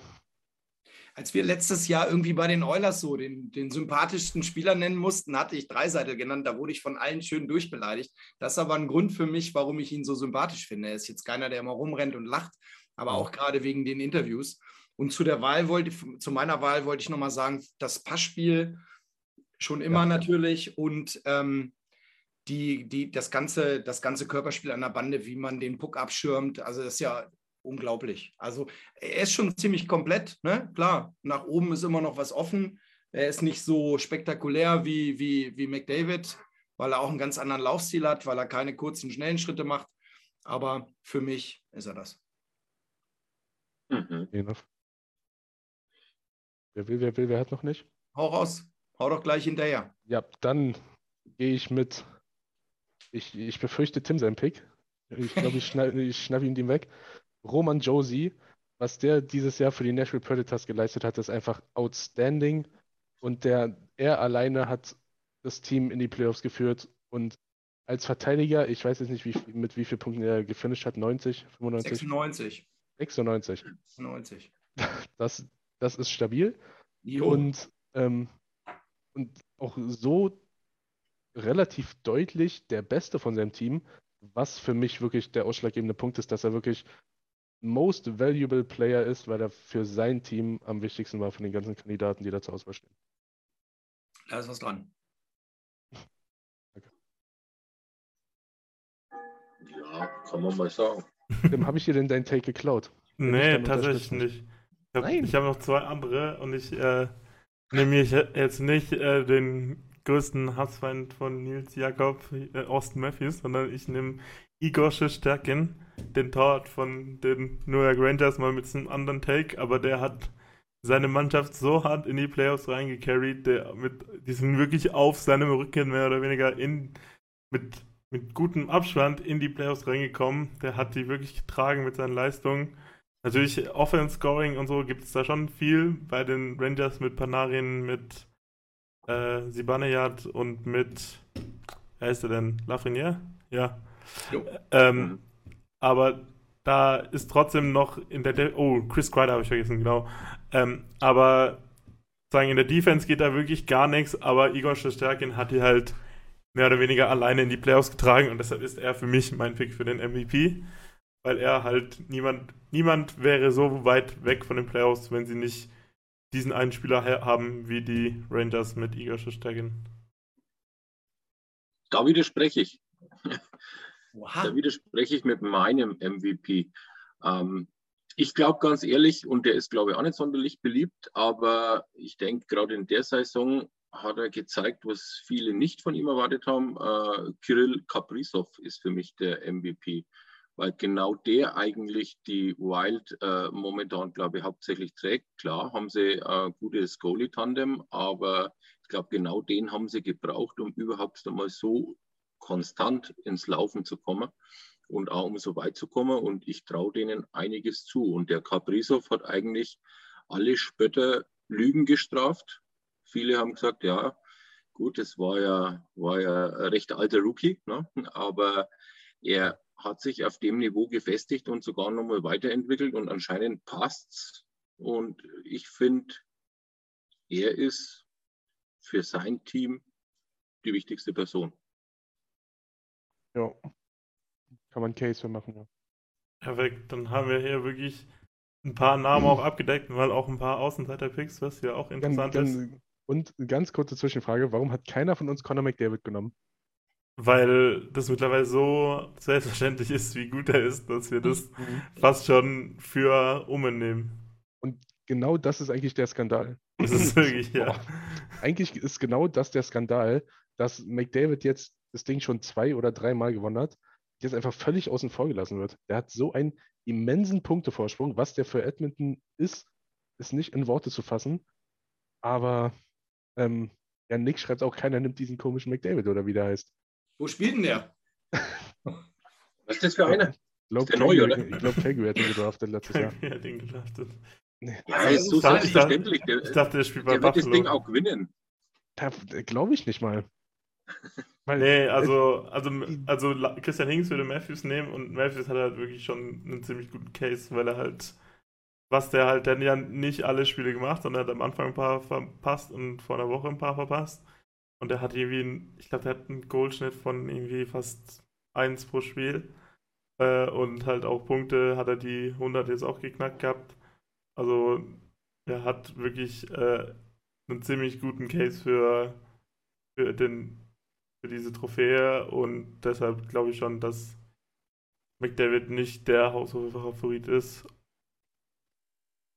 Als wir letztes Jahr irgendwie bei den Oilers so den, den sympathischsten Spieler nennen mussten, hatte ich Dreiseitel genannt. Da wurde ich von allen schön durchbeleidigt. Das ist aber ein Grund für mich, warum ich ihn so sympathisch finde. Er ist jetzt keiner, der immer rumrennt und lacht, aber auch gerade wegen den Interviews. Und zu der Wahl wollte, zu meiner Wahl wollte ich nochmal sagen, das Passspiel schon immer Ja. natürlich und ähm, die, die, das, ganze, das ganze Körperspiel an der Bande, wie man den Puck abschirmt, also das ist ja unglaublich. Also er ist schon ziemlich komplett, ne? Klar, nach oben ist immer noch was offen. Er ist nicht so spektakulär wie, wie, wie McDavid, weil er auch einen ganz anderen Laufstil hat, weil er keine kurzen, schnellen Schritte macht. Aber für mich ist er das. Mhm. Wer will, wer will, wer hat noch nicht? Hau raus, hau doch gleich hinterher. Ja, dann gehe ich mit. Ich, ich befürchte Tim sein Pick. Ich glaube, ich schnapp, ich schnapp ihn dem weg. Roman Josie, was der dieses Jahr für die Nashville Predators geleistet hat, ist einfach outstanding. Und der, er alleine hat das Team in die Playoffs geführt. Und als Verteidiger, ich weiß jetzt nicht, wie, mit wie vielen Punkten er gefinisht hat, 90, 95? 96. 96. 90. Das, das ist stabil. Jo. Und, ähm, und auch so relativ deutlich der Beste von seinem Team, was für mich wirklich der ausschlaggebende Punkt ist, dass er wirklich most valuable Player ist, weil er für sein Team am wichtigsten war von den ganzen Kandidaten, die da zur Auswahl stehen. Da ist was dran. Ja, kann man mal sagen. Dem habe ich dir denn deinen Take geklaut? Nee, tatsächlich Ich habe noch zwei andere und ich äh, nehme mir jetzt nicht äh, den größten Hassfeind von Nils Jakob, äh, Austin Matthews, sondern ich nehme Igor Stärken, den Torwart von den New York Rangers, mal mit einem anderen Take, aber der hat seine Mannschaft so hart in die Playoffs reingecarried, der mit, die sind wirklich auf seinem Rücken mehr oder weniger in, mit, mit gutem Abstand in die Playoffs reingekommen. Der hat die wirklich getragen mit seinen Leistungen. Natürlich Offense Scoring und so gibt es da schon viel bei den Rangers mit Panarin, mit äh, Zibanejad und mit wer ist der denn? Lafreniere? Ja. Ähm, Mhm. aber da ist trotzdem noch in der De oh Chris Kreider habe ich vergessen genau. Ähm, aber sagen in der Defense geht da wirklich gar nichts. Aber Igor Shesterkin hat die halt mehr oder weniger alleine in die Playoffs getragen und deshalb ist er für mich mein Pick für den MVP, weil er halt niemand niemand wäre so weit weg von den Playoffs, wenn sie nicht diesen einen Spieler ha- haben wie die Rangers mit Igor Shesterkin. Da widerspreche ich. Oha. Da widerspreche ich mit meinem MVP. Ähm, ich glaube ganz ehrlich, und der ist, glaube ich, auch nicht sonderlich beliebt, aber ich denke, gerade in der Saison hat er gezeigt, was viele nicht von ihm erwartet haben. Äh, Kirill Kaprizov ist für mich der MVP, weil genau der eigentlich die Wild äh, momentan, glaube ich, hauptsächlich trägt. Klar haben sie ein gutes Goalie-Tandem, aber ich glaube, genau den haben sie gebraucht, um überhaupt einmal so konstant ins Laufen zu kommen und auch um so weit zu kommen. Und ich traue denen einiges zu. Und der Kaprizov hat eigentlich alle Spötter Lügen gestraft. Viele haben gesagt, ja, gut, es war ja, war ja ein recht alter Rookie, ne? aber er hat sich auf dem Niveau gefestigt und sogar nochmal weiterentwickelt und anscheinend passt's. Und ich finde, er ist für sein Team die wichtigste Person. Ja. Kann man Case für machen, ja. Perfekt, dann haben wir hier wirklich ein paar Namen auch abgedeckt, weil auch ein paar Außenseiter-Picks, was ja auch Ganz, interessant ist. ganz, und eine ganz kurze Zwischenfrage: Warum hat keiner von uns Conor McDavid genommen? Weil das mittlerweile so selbstverständlich ist, wie gut er ist, dass wir das Mhm. fast schon für Umen nehmen. Und genau das ist eigentlich der Skandal. Das ist wirklich, ja. Boah. Eigentlich ist genau das der Skandal, dass McDavid jetzt das Ding schon zwei oder dreimal gewonnen hat, jetzt einfach völlig außen vor gelassen wird. Der hat so einen immensen Punktevorsprung. Was der für Edmonton ist, ist nicht in Worte zu fassen. Aber ähm, ja, Nick schreibt auch, keiner nimmt diesen komischen McDavid oder wie der heißt. Wo spielt denn der? Was ist das für einer? Ich glaube, der neu, oder? ich glaub, Calgary hat ihn gedraftet letztes Jahr. ja den gedraftet. Nee, Ja, ist so Ich dachte- selbstverständlich. Der, Ich dachte, der spielt bei der wird das Buffalo. Ding auch gewinnen. Glaube ich nicht mal. Weil, Nee, also, also, also Christian Hinks würde Matthews nehmen und Matthews hat halt wirklich schon einen ziemlich guten Case, weil er halt, was der halt, der hat ja nicht alle Spiele gemacht, sondern er hat am Anfang ein paar verpasst und vor einer Woche ein paar verpasst. Und er hat irgendwie, einen, ich glaube, der hat einen Goalschnitt von irgendwie fast 1 pro Spiel. Äh, und halt auch Punkte hat er die 100 jetzt auch geknackt gehabt. Also er hat wirklich äh, einen ziemlich guten Case für, für, den, für diese Trophäe und deshalb glaube ich schon, dass McDavid nicht der Haushofer-Favorit ist.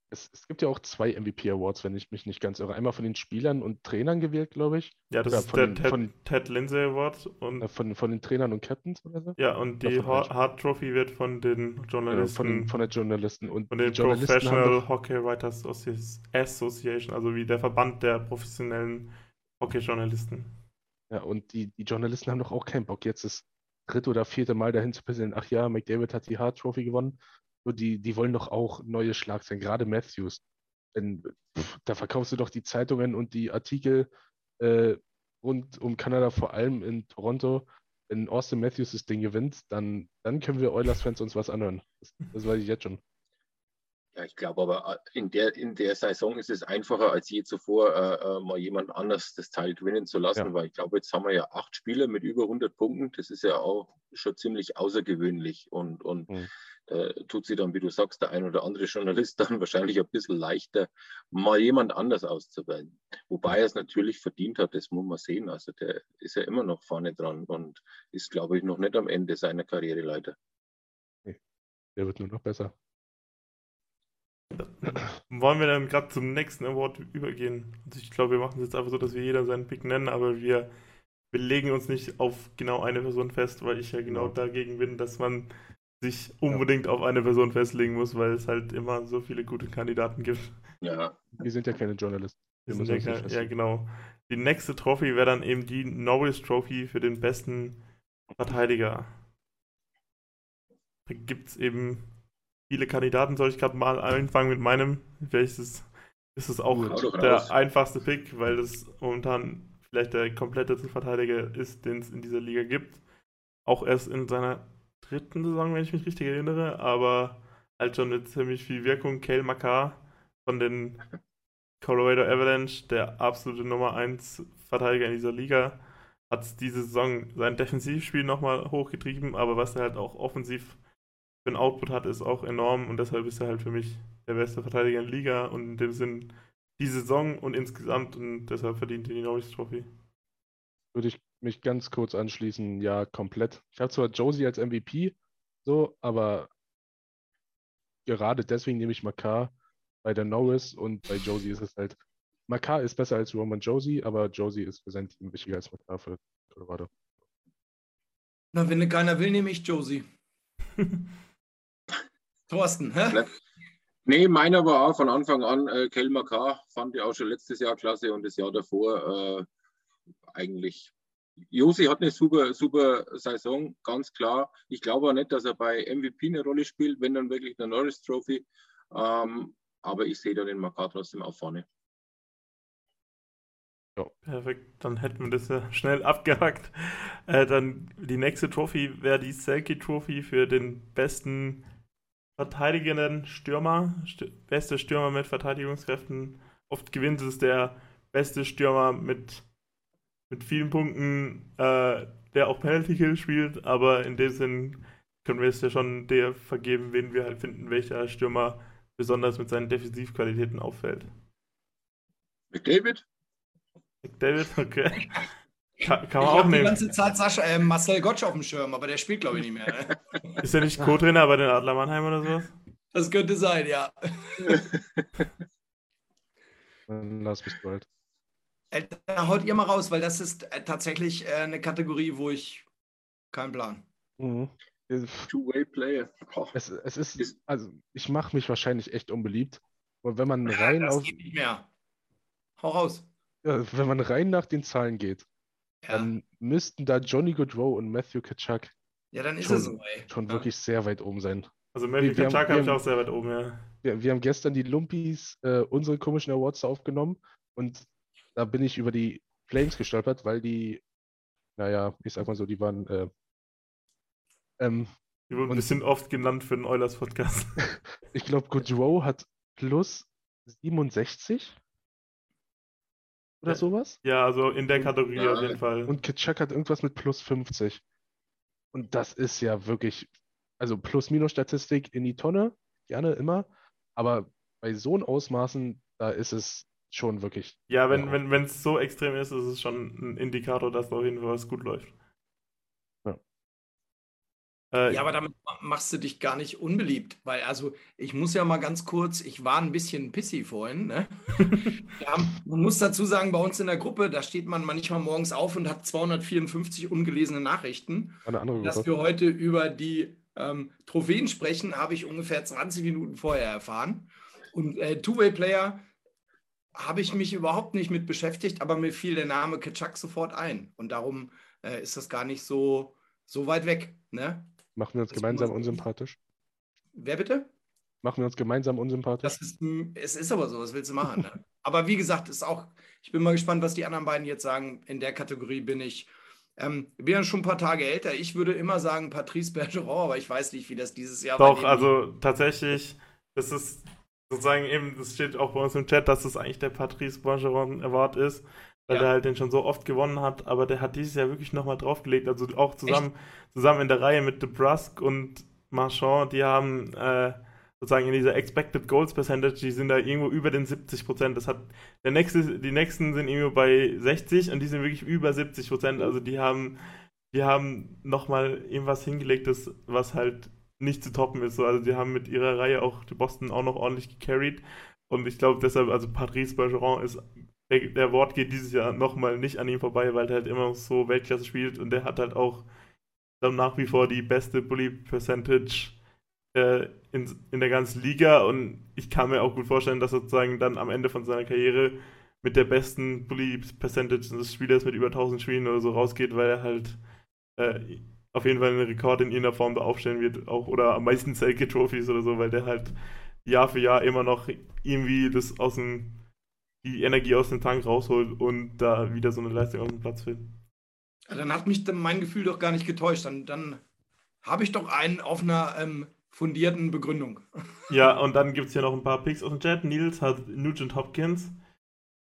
Es, es gibt ja auch zwei MVP Awards, wenn ich mich nicht ganz irre. Einmal von den Spielern und Trainern gewählt, glaube ich. Ja, das Oder ist von der den- Ted, von- Ted Lindsay Award und Äh, Von, von den Trainern und Captains oder so. ja, und die Hart. Hart Trophy wird von den Genau, Journalisten von, von der Journalisten. Und von den Professional doch, Hockey Writers Associ- Association, also wie der Verband der professionellen Hockeyjournalisten. ja, und die, die Journalisten haben doch auch keinen Bock, jetzt das dritte oder vierte Mal dahin zu präsentieren. Ach ja, McDavid hat die Hart Trophy gewonnen. So, die, die wollen doch auch neue Schlagzeilen, gerade Matthews. Denn pff, da verkaufst du doch die Zeitungen und die Artikel äh, rund um Kanada, vor allem in Toronto. Wenn Austin Matthews das Ding gewinnt, dann, dann können wir Oilers-Fans uns was anhören. Das, das weiß ich jetzt schon. Ja, ich glaube aber, äh, in der, in der Saison ist es einfacher als je zuvor, äh, äh, mal jemand anders das Teil gewinnen zu lassen, Ja. weil ich glaube, jetzt haben wir ja acht Spieler mit über 100 Punkten. Das ist ja auch schon ziemlich außergewöhnlich und, und Mhm. Äh, tut sich dann, wie du sagst, der ein oder andere Journalist dann wahrscheinlich ein bisschen leichter, mal jemand anders auszuwählen. Wobei er es natürlich verdient hat, das muss man sehen. Also der ist ja immer noch vorne dran und ist, glaube ich, noch nicht am Ende seiner Karriere leider. Der wird nur noch besser. Wollen wir dann gerade zum nächsten Award übergehen? Also ich glaube, wir machen es jetzt einfach so, dass wir jeder seinen Pick nennen, aber wir, wir legen uns nicht auf genau eine Person fest, weil ich ja genau Ja. dagegen bin, dass man sich unbedingt auf eine Person festlegen muss, weil es halt immer so viele gute Kandidaten gibt. Ja, Wir sind ja keine Journalisten. Wir sind ja, uns nicht kein- ja, genau. Die nächste Trophy wäre dann eben die Norris Trophy für den besten Verteidiger. Da gibt es eben viele Kandidaten. Soll ich gerade mal anfangen mit meinem? Welches ist es auch doch der raus. einfachste Pick, weil das momentan vielleicht der kompletteste Verteidiger ist, den es in dieser Liga gibt. Auch erst in seiner dritten Saison, wenn ich mich richtig erinnere, aber halt schon mit ziemlich viel Wirkung. Kale Makar von den Colorado Avalanche, der absolute Nummer 1 Verteidiger in dieser Liga, hat diese Saison sein Defensivspiel nochmal hochgetrieben, aber was er halt auch offensiv für ein Output hat, ist auch enorm und deshalb ist er halt für mich der beste Verteidiger in der Liga und in dem Sinn die Saison und insgesamt und deshalb verdient er die Norris Trophy. Würde ich mich ganz kurz anschließen, ja, komplett. Ich habe zwar Josie als MVP, so, aber gerade deswegen nehme ich Makar bei der Norris und bei Josie ist es halt, Makar ist besser als Roman Josie, aber Josie ist für sein Team wichtiger als Makar für Colorado. Na, wenn keiner will, nehme ich Josie. Thorsten, hä? Nee, meiner war auch von Anfang an äh, Kelmer K. Fand ich auch schon letztes Jahr klasse und das Jahr davor äh, eigentlich. Josi hat eine super, super Saison, ganz klar. Ich glaube auch nicht, dass er bei MVP eine Rolle spielt, wenn dann wirklich eine Norris Trophy. Ähm, aber ich sehe da den Makar trotzdem auch vorne. Perfekt, dann hätten wir das ja schnell abgehackt. Äh, dann die nächste Trophy wäre die Selkie Trophy für den besten verteidigenden Stürmer, St beste Stürmer mit Verteidigungskräften. Oft gewinnt es der beste Stürmer mit, mit vielen Punkten, äh, der auch Penalty Kill spielt, aber in dem Sinn können wir es ja schon der vergeben, wen wir halt finden, welcher Stürmer besonders mit seinen Defensivqualitäten auffällt. McDavid? David, okay. Kann, kann Ich man auch habe die nehmen. ganze Zeit Sascha, äh, Marcel Gottsch auf dem Schirm, aber der spielt, glaube ich, nicht mehr. Ne? Ist er nicht Co-Trainer bei den Adler Mannheim oder sowas? Das könnte sein, ja. Dann lass mich bald. Äh, Da haut ihr mal raus, weil das ist äh, tatsächlich äh, eine Kategorie, wo ich keinen Plan. Mhm. Two-Way-Player. Oh. Es, es ist, also ich mache mich wahrscheinlich echt unbeliebt. Und wenn man rein das auf, geht nicht mehr. Hau raus. ja, wenn man rein nach den Zahlen geht, Ja, dann müssten da Johnny Gaudreau und Matthew Kachuk ja dann ist schon- es so, ey. schon Ja. wirklich sehr weit oben sein. Also Matthew wir haben- Kaczak habe ich haben- auch sehr weit oben, ja. Wir, wir haben gestern die Lumpis äh, unsere komischen Awards aufgenommen und da bin ich über die Flames gestolpert, weil die, naja, ich sag mal so, die waren, äh, ähm, Die wurden ein bisschen oft genannt für den Oilers-Podcast. ich glaube, Gaudreau hat plus 67 oder Ja. sowas ja, also in der Kategorie Ja, auf jeden Fall. und Kitschak hat irgendwas mit plus 50. Und das ist ja wirklich, also Plus-Minus-Statistik in die Tonne, gerne immer, aber bei so einen Ausmaßen, da ist es schon wirklich ja, wenn Ja. wenn wenn es so extrem ist, ist es schon ein Indikator, dass auf jeden Fall was gut läuft. Ja. Äh, Ja, aber damit ma- machst du dich gar nicht unbeliebt, weil also ich muss ja mal ganz kurz, ich war ein bisschen pissy vorhin. Ne? Haben, man muss dazu sagen, bei uns in der Gruppe, da steht man manchmal morgens auf und hat 254 ungelesene Nachrichten. eine andere Dass Gruppe. wir heute über die ähm, Trophäen sprechen, habe ich ungefähr 20 Minuten vorher erfahren. Und äh, Two-Way-Player habe ich mich überhaupt nicht mit beschäftigt, aber mir fiel der Name Kitschak sofort ein. Und darum äh, ist das gar nicht so, so weit weg. Ne? Machen wir uns Das gemeinsam unsympathisch. Wer bitte? machen wir uns gemeinsam unsympathisch. Das ist, es ist aber so, was willst du machen? Ne? aber wie gesagt, ist auch, ich bin mal gespannt, was die anderen beiden jetzt sagen. In der Kategorie bin ich. Ähm, bin ja schon ein paar Tage älter. Ich würde immer sagen Patrice Bergeron, aber ich weiß nicht, wie das dieses Jahr Doch, also tatsächlich, das ist sozusagen eben, das steht auch bei uns im Chat, dass das eigentlich der Patrice Bergeron Award ist, weil ja. der halt den schon so oft gewonnen hat, aber der hat dieses Jahr wirklich nochmal draufgelegt, also auch zusammen, zusammen in der Reihe mit DeBrusque und Marchand, die haben äh, sozusagen in dieser Expected Goals Percentage, die sind da irgendwo über den 70 Prozent. Das hat der nächste, die nächsten sind irgendwo bei 60 und die sind wirklich über 70 Prozent. Also die haben, die haben nochmal irgendwas hingelegt, das, was halt nicht zu toppen ist. Also die haben mit ihrer Reihe auch die Boston auch noch ordentlich gecarried. Und ich glaube deshalb, also Patrice Bergeron ist, der, der Wort geht dieses Jahr nochmal nicht an ihm vorbei, weil der halt immer so Weltklasse spielt und der hat halt auch dann nach wie vor die beste Bully Percentage äh, in, in der ganzen Liga und ich kann mir auch gut vorstellen, dass sozusagen dann am Ende von seiner Karriere mit der besten Bully Percentage des Spielers mit über 1000 Spielen oder so rausgeht, weil er halt äh, auf jeden Fall einen Rekord in irgendeiner Form da aufstellen wird, auch oder am meisten Selke Trophies oder so, weil der halt Jahr für Jahr immer noch irgendwie das aus dem die Energie aus dem Tank rausholt und da wieder so eine Leistung auf den Platz findet. Ja, dann hat mich mein Gefühl doch gar nicht getäuscht. Dann, dann habe ich doch einen auf einer ähm, fundierten Begründung. Ja, und dann gibt es hier noch ein paar Picks aus dem Chat. Nils hat Nugent Hopkins.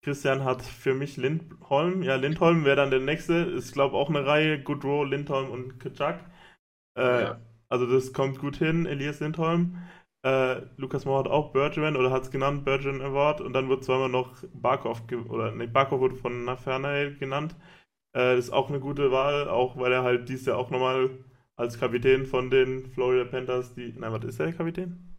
Christian hat für mich Lindholm. Ja, Lindholm wäre dann der nächste. Ist, glaube ich, auch eine Reihe. Goodrow, Lindholm und Kaczak. Äh, ja. Also das kommt gut hin, Elias Lindholm. Äh, Lukas Moore hat auch Bergman oder hat es genannt, Bergman Award. Und dann wird zweimal noch Barkov, oder nee, Barkov wurde von Nafernail genannt. Äh, das ist auch eine gute Wahl, auch weil er halt dies Jahr auch nochmal als Kapitän von den Florida Panthers, die. Nein, was ist der Kapitän?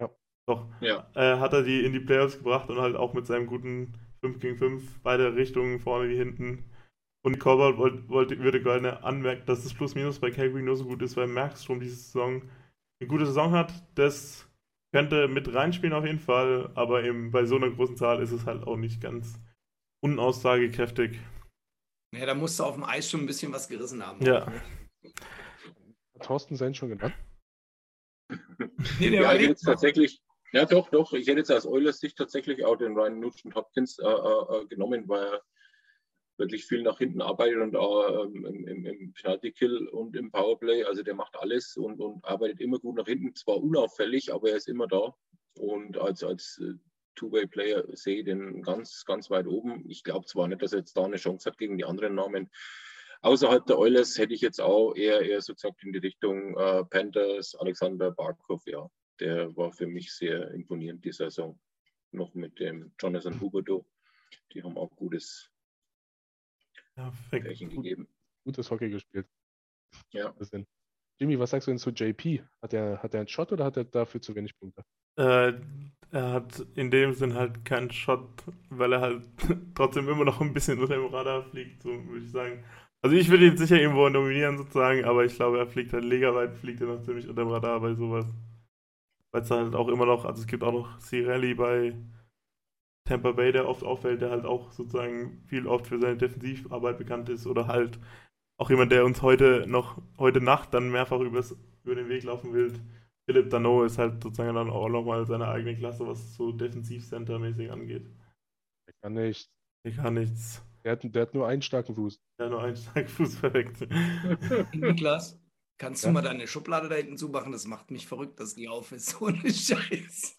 Ja. Doch. Ja. Äh, hat er die in die Playoffs gebracht und halt auch mit seinem guten 5 gegen 5, beide Richtungen, vorne wie hinten. Und Corbett wollte, wollte, würde gerne anmerken, dass das Plus-Minus bei Calgary nur so gut ist, weil Markstrom diese Saison eine gute Saison hat. Das könnte mit reinspielen auf jeden Fall, aber eben bei so einer großen Zahl ist es halt auch nicht ganz unaussagekräftig. Ja, da musst du auf dem Eis schon ein bisschen was gerissen haben. Ja. Thorsten sein schon genannt? nee, der ja, ich jetzt tatsächlich, ja doch, doch, ich hätte jetzt aus Eulers Sicht tatsächlich auch den Ryan Nugent Hopkins äh, äh, genommen, weil er wirklich viel nach hinten arbeitet und auch ähm, im, im Penalty Kill und im Powerplay. Also der macht alles und, und arbeitet immer gut nach hinten. Zwar unauffällig, aber er ist immer da. Und als, als äh, Two-Way-Player sehe ich den ganz, ganz weit oben. Ich glaube zwar nicht, dass er jetzt da eine Chance hat gegen die anderen Namen, Außerhalb der Oilers hätte ich jetzt auch eher, eher so in die Richtung äh, Panthers, Alexander Barkov, ja. Der war für mich sehr imponierend die Saison. Noch mit dem Jonathan Huberto. Die haben auch gutes ja, Pärchen gegeben. Gutes Hockey gespielt. Ja. Jimmy, was sagst du denn zu JP? Hat er, hat er einen Shot oder hat er dafür zu wenig Punkte? Äh, er hat in dem Sinn halt keinen Shot, weil er halt trotzdem immer noch ein bisschen unter dem Radar fliegt, so würde ich sagen. Also ich würde ihn sicher irgendwo nominieren sozusagen, aber ich glaube, er fliegt halt ligaweit, fliegt er noch ziemlich unter dem Radar bei sowas. Weil es halt auch immer noch, also es gibt auch noch Cirelli bei Tampa Bay, der oft auffällt, der halt auch sozusagen viel oft für seine Defensivarbeit bekannt ist oder halt auch jemand, der uns heute noch, heute Nacht dann mehrfach übers, über den Weg laufen will. Philipp Dano ist halt sozusagen dann auch nochmal seine eigene Klasse, was so Defensivcenter-mäßig angeht. Er kann nichts. Er kann nichts. Der hat, der hat nur einen starken Fuß. Der hat nur einen starken Fuß, perfekt. Niklas, kannst du ja? mal deine Schublade da hinten zumachen? Das macht mich verrückt, dass die auf ist. So eine Scheiß.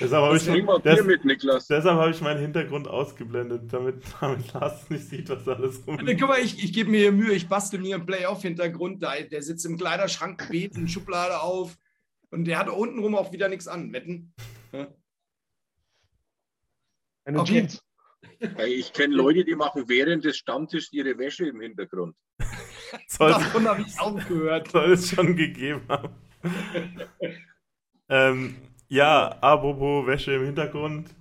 Deshalb habe ich, deshalb hab ich meinen Hintergrund ausgeblendet, damit, damit Lars nicht sieht, was alles rum ist. Guck mal, ich, ich gebe mir hier Mühe, ich bastel mir einen Playoff-Hintergrund. Der sitzt im Kleiderschrank, beten, Schublade auf und der hat untenrum auch wieder nichts an. Wetten? Eine okay. Jeans. Ich kenne Leute, die machen während des Stammtisches ihre Wäsche im Hintergrund. Davon habe ich auch gehört. Soll es schon gegeben haben. ähm, ja, apropos Wäsche im Hintergrund.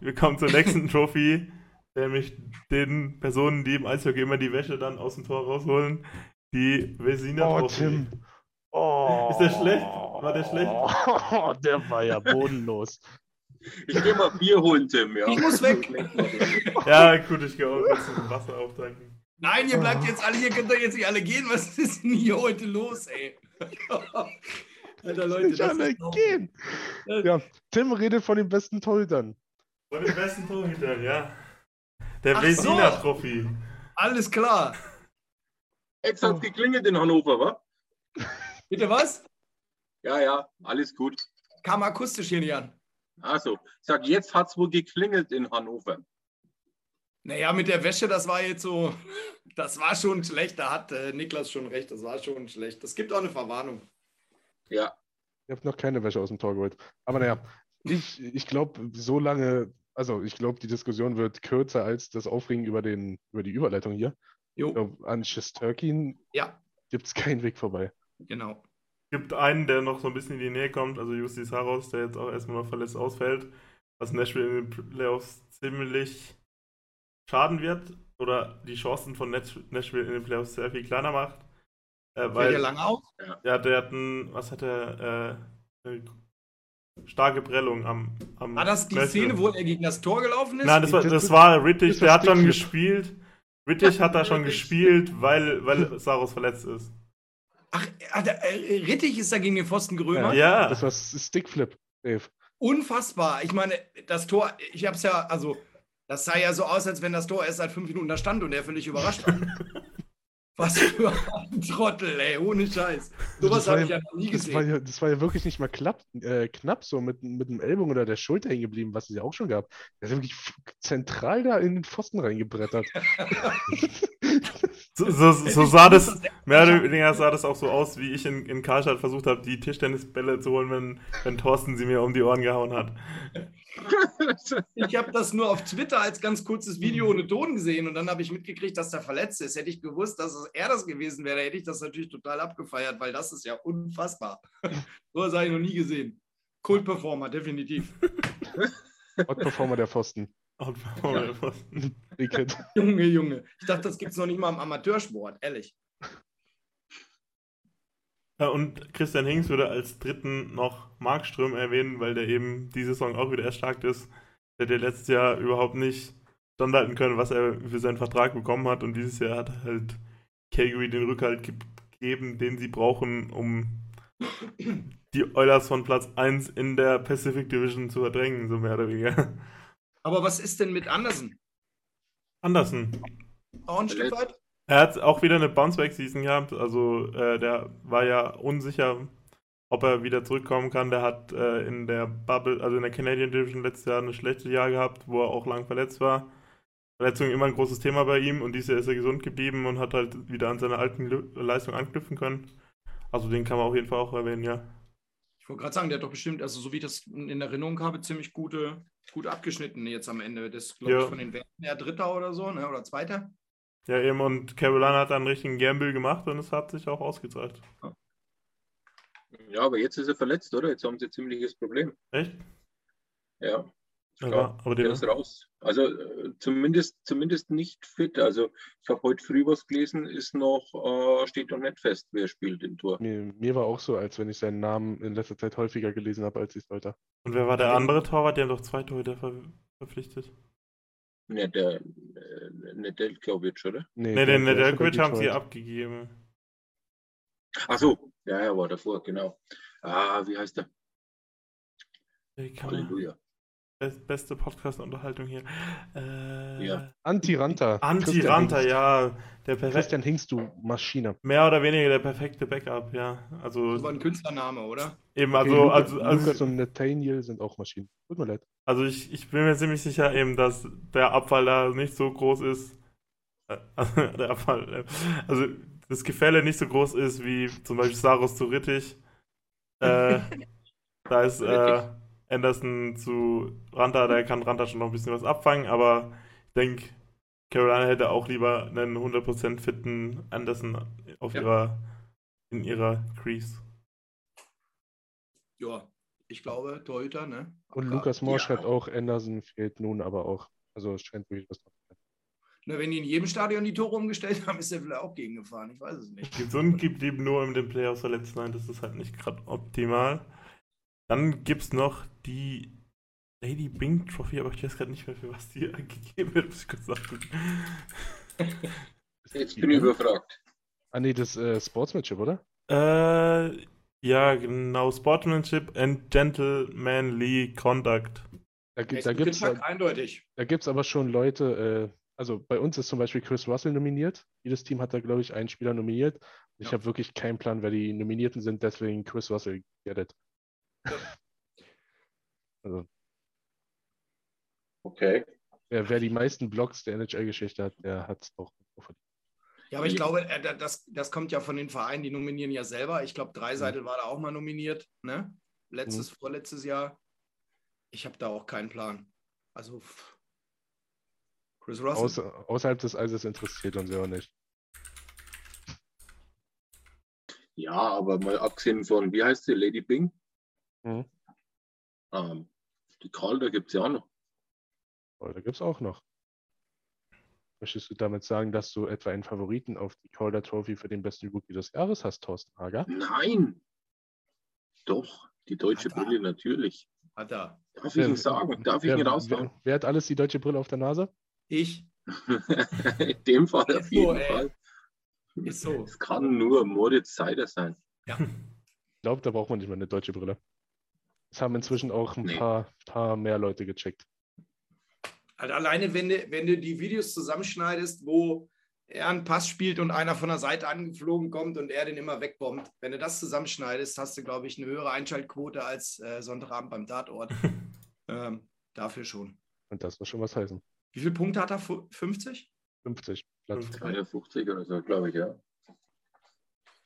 Wir kommen zur nächsten Trophy, nämlich den Personen, die im Eishockey immer die Wäsche dann aus dem Tor rausholen. Die Vesina oh, Tim. Oh, Ist der schlecht? War der schlecht? Oh, der war ja bodenlos. Ich gehe mal Bier holen, Tim. Ja. Ich muss weg. ja, gut, ich gehe auch ein Wasser auftanken. Nein, ihr bleibt jetzt alle, hier könnt ihr jetzt nicht alle gehen. Was ist denn hier heute los, ey? Alter, Leute, Nicht das alle gehen. Ja, Tim redet von den besten Torhütern. Von den besten Torhütern, ja. Der Vesina-Trophy. Alles klar. Jetzt hat geklingelt in Hannover, wa? Bitte was? Ja, ja, alles gut. Kam akustisch hier nicht an. Also, ich sag, jetzt hat's wohl geklingelt in Hannover. Naja, mit der Wäsche, das war jetzt so, das war schon schlecht. Da hat äh, Niklas schon recht, das war schon schlecht. Das gibt auch eine Verwarnung. Ja, Ich habe noch keine Wäsche aus dem Tor geholt. Aber naja, ich, ich glaube, so lange, also ich glaube, die Diskussion wird kürzer als das Aufregen über, den, über die Überleitung hier. Ich Jo, glaube, an Shesterkin ja, gibt es keinen Weg vorbei. genau. gibt einen, der noch so ein bisschen in die Nähe kommt, also Justis Haros, der jetzt auch erstmal noch verletzt ausfällt, was Nashville in den Playoffs ziemlich schaden wird oder die Chancen von Nash- Nashville in den Playoffs sehr viel kleiner macht. Äh, weil ja lange aus? ja, der hat ein, was hat er, äh, eine starke Prellung am, am War das die Nashville. Szene, wo er gegen das Tor gelaufen ist? Nein, das war, Das- war Rittich, der hat schon gespielt. Rittich hat da schon gespielt, weil, weil Saros verletzt ist. Ach, der, äh, Rittich ist da gegen den Pfosten gerömert? Ja. Das war Stickflip, Dave. Unfassbar. Ich meine, das Tor, ich hab's ja, also, das sah ja so aus, als wenn das Tor erst seit fünf Minuten da stand und er völlig überrascht war. Was für ein Trottel, ey, ohne Scheiß. Sowas Das war habe ich ja- noch nie Das war, gesehen. ja, das war ja wirklich nicht mal klapp, äh, knapp so mit, mit dem Ellbogen oder der Schulter hängen geblieben, was es ja auch schon gab. Der ist wirklich zentral da in den Pfosten reingebrettert. So, so, so sah das, mehr oder weniger sah das auch so aus, wie ich in, in Karlstadt versucht habe, die Tischtennisbälle zu holen, wenn, wenn Thorsten sie mir um die Ohren gehauen hat. Ich habe das nur auf Twitter als ganz kurzes Video ohne Ton gesehen und dann habe ich mitgekriegt, dass der verletzt ist. Hätte ich gewusst, dass es er das gewesen wäre, hätte ich das natürlich total abgefeiert, weil das ist ja unfassbar. so was habe ich noch nie gesehen. Kult-Performer, definitiv. Hot Performer der Pfosten. Und Big Hit. Junge, Junge. Ich dachte, das gibt es noch nicht mal im Amateursport, ehrlich. Ja, und Christian Hinks würde als dritten noch Markström erwähnen, weil der eben diese Saison auch wieder erstarkt ist. Der hat ja letztes Jahr überhaupt nicht standhalten können, was er für seinen Vertrag bekommen hat. Und dieses Jahr hat halt Calgary den Rückhalt ge- gegeben, den sie brauchen, um die Oilers von Platz 1 in der Pacific Division zu verdrängen, so mehr oder weniger. Aber was ist denn mit Andersen? Andersen. Auch ein Stück weit? Er hat auch wieder eine Bounceback-Season gehabt. Also äh, der war ja unsicher, ob er wieder zurückkommen kann. Der hat äh, in der Bubble, also in der Canadian Division letztes Jahr ein schlechtes Jahr gehabt, wo er auch lang verletzt war. Verletzung immer ein großes Thema bei ihm und dieses Jahr ist er gesund geblieben und hat halt wieder an seine alten Leistung anknüpfen können. Also den kann man auf jeden Fall auch erwähnen, ja. Ich wollte gerade sagen, der hat doch bestimmt, also so wie ich das in Erinnerung habe, ziemlich gute, gut abgeschnitten jetzt am Ende. Das glaube ich Ja. von den Werten der Dritter oder so, ne? oder Zweiter. Ja, eben und Carolina hat dann einen richtigen Gamble gemacht und es hat sich auch ausgezahlt. ja, aber jetzt ist er verletzt, oder? Jetzt haben sie ein ziemliches Problem. Echt? Ja, Ja, klar. aber Der den, ist raus. Also äh, zumindest, zumindest nicht fit. Also ich habe heute früh was gelesen, ist noch, äh, steht noch nicht fest, wer spielt im Tor. Mir, mir war auch so, als wenn ich seinen Namen in letzter Zeit häufiger gelesen habe, als ich sollte. und wer war der andere Torwart? Die haben doch zwei Torhüter ver verpflichtet. Ne, der äh, Nedeljkovic, oder? Ne, der- den der Nedeljkovic haben sie abgegeben. Ach so, ja, er war davor, genau. Ah, wie heißt der? Halleluja. Best- Beste Podcast-Unterhaltung hier. Äh, Ja. Anti-Ranta. Anti-Ranta, ja. Der perfekte, Christian Hingst, du Maschine. mehr oder weniger der perfekte Backup, ja. Also Das war ein Künstlername, oder? eben, Okay, also, Lukas, also, Lukas also, und Nathaniel sind auch Maschinen. Tut mir leid. also ich, ich bin mir ziemlich sicher eben, dass der Abfall da nicht so groß ist. Äh, der Abfall, äh, also das Gefälle nicht so groß ist wie zum Beispiel Saros zu Rittich. Äh, da ist äh, Anderson zu Ranta, der kann Ranta schon noch ein bisschen was abfangen, aber ich denke, Carolina hätte auch lieber einen 100% fitten Anderson auf Ja. ihrer, in ihrer Crease. Ja, ich glaube, Torhüter, ne? Und Aber- Lukas Moore ja. schreibt auch, Anderson fehlt nun aber auch. Also es scheint wirklich was dran zu sein. Na, wenn die in jedem Stadion die Tore umgestellt haben, ist er vielleicht auch gegengefahren. Ich weiß es nicht. Gesund geblieben nur in den Playoffs verletzt. Nein, das ist halt nicht gerade optimal. Dann gibt es noch die Lady Bing Trophy, aber ich weiß gerade nicht mehr, für was die gegeben wird. Muss ich kurz nachgucken. Jetzt bin ich überfragt. Ah nee, das äh, Sportsmanship, oder? Äh, Ja, genau. Sportsmanship and Gentlemanly Conduct. Da, da gibt es eindeutig. da gibt's aber schon Leute, äh, also bei uns ist zum Beispiel Chris Russell nominiert. Jedes Team hat da, glaube ich, einen Spieler nominiert. Ich Ja. habe wirklich keinen Plan, wer die Nominierten sind, deswegen Chris Russell, get it. Also, Okay. wer, wer die meisten Blocks der NHL-Geschichte hat, der hat es auch verdient. Ja, aber ich glaube, äh, da- das, das kommt ja von den Vereinen, die nominieren ja selber. Ich glaube, Dreiseitel war da auch mal nominiert, ne? Letztes, vorletztes Jahr. Ich habe da auch keinen Plan. Also, pff. Chris Russell. Außer, außerhalb des Eises interessiert uns ja auch nicht. Ja, aber mal abgesehen von, wie heißt sie, Lady Bing? Mhm. Ähm, die Calder gibt es ja auch noch. Da gibt es auch noch. Möchtest du damit sagen, dass du etwa einen Favoriten auf die Calder Trophy für den besten Rookie des Jahres hast, Thorsten Hager? Nein! Doch, die deutsche Hat er. Brille natürlich. Hat er. Darf ich Wer- ihn sagen? Darf ich wer, ihn raushauen? wer, wer hat alles die deutsche Brille auf der Nase? Ich. In dem Fall auf so, jeden ey. Fall. Ist so. Es kann nur Moritz Seider sein. Ich glaube, da braucht man nicht mehr eine deutsche Brille. Das haben inzwischen auch ein Nee. paar, paar mehr Leute gecheckt. Also alleine, wenn du, wenn du die Videos zusammenschneidest, wo er einen Pass spielt und einer von der Seite angeflogen kommt und er den immer wegbombt, wenn du das zusammenschneidest, hast du, glaube ich, eine höhere Einschaltquote als äh, Sonntagabend beim Tatort. ähm, dafür schon. Und das muss schon was heißen. Wie viele Punkte hat er? Fu- 50? 50 Platz. 53 oder so, glaube ich, ja.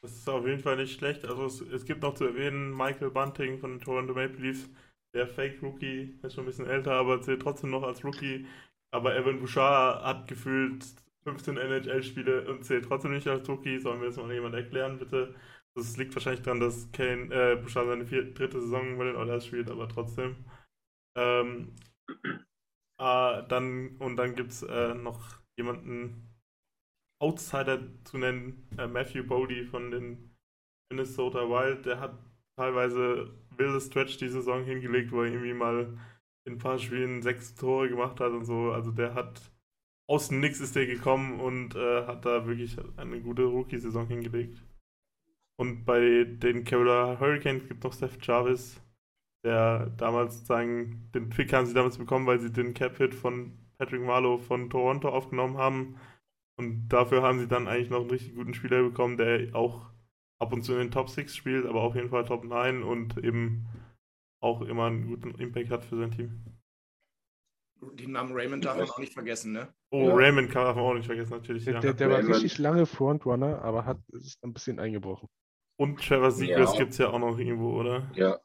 Das ist auf jeden Fall nicht schlecht. Also es, es gibt noch zu erwähnen, Michael Bunting von den Toronto Maple Leafs, der Fake-Rookie, ist schon ein bisschen älter, aber zählt trotzdem noch als Rookie. Aber Evan Bouchard hat gefühlt 15 NHL-Spiele und zählt trotzdem nicht als Rookie. Sollen wir das mal jemand erklären, bitte? Das liegt wahrscheinlich daran, dass Kane, äh, Bouchard seine vier, dritte Saison bei den Oilers spielt, aber trotzdem. Ähm, äh, dann, und dann gibt es äh, noch jemanden, Outsider zu nennen, äh, Matthew Bodie von den Minnesota Wild, der hat teilweise wilde Stretch die Saison hingelegt, wo er irgendwie mal in ein paar Spielen sechs Tore gemacht hat und so. Also der hat aus dem Nix ist der gekommen und äh, hat da wirklich eine gute Rookie-Saison hingelegt. Und bei den Carolina Hurricanes gibt noch Seth Jarvis, der damals sagen, den Pick haben sie damals bekommen, weil sie den Cap-Hit von Patrick Marlowe von Toronto aufgenommen haben. Und dafür haben sie dann eigentlich noch einen richtig guten Spieler bekommen, der auch ab und zu in den Top 6 spielt, aber auf jeden Fall Top 9 und eben auch immer einen guten Impact hat für sein Team. Den Namen Raymond darf man auch nicht vergessen, ne? Oh, Ja. Raymond kann man auch nicht vergessen, natürlich. Der, Ja. der, der war richtig lange Frontrunner, aber hat ist ein bisschen eingebrochen. Und Trevor Seagrass Ja. gibt es ja auch noch irgendwo, oder? Ja.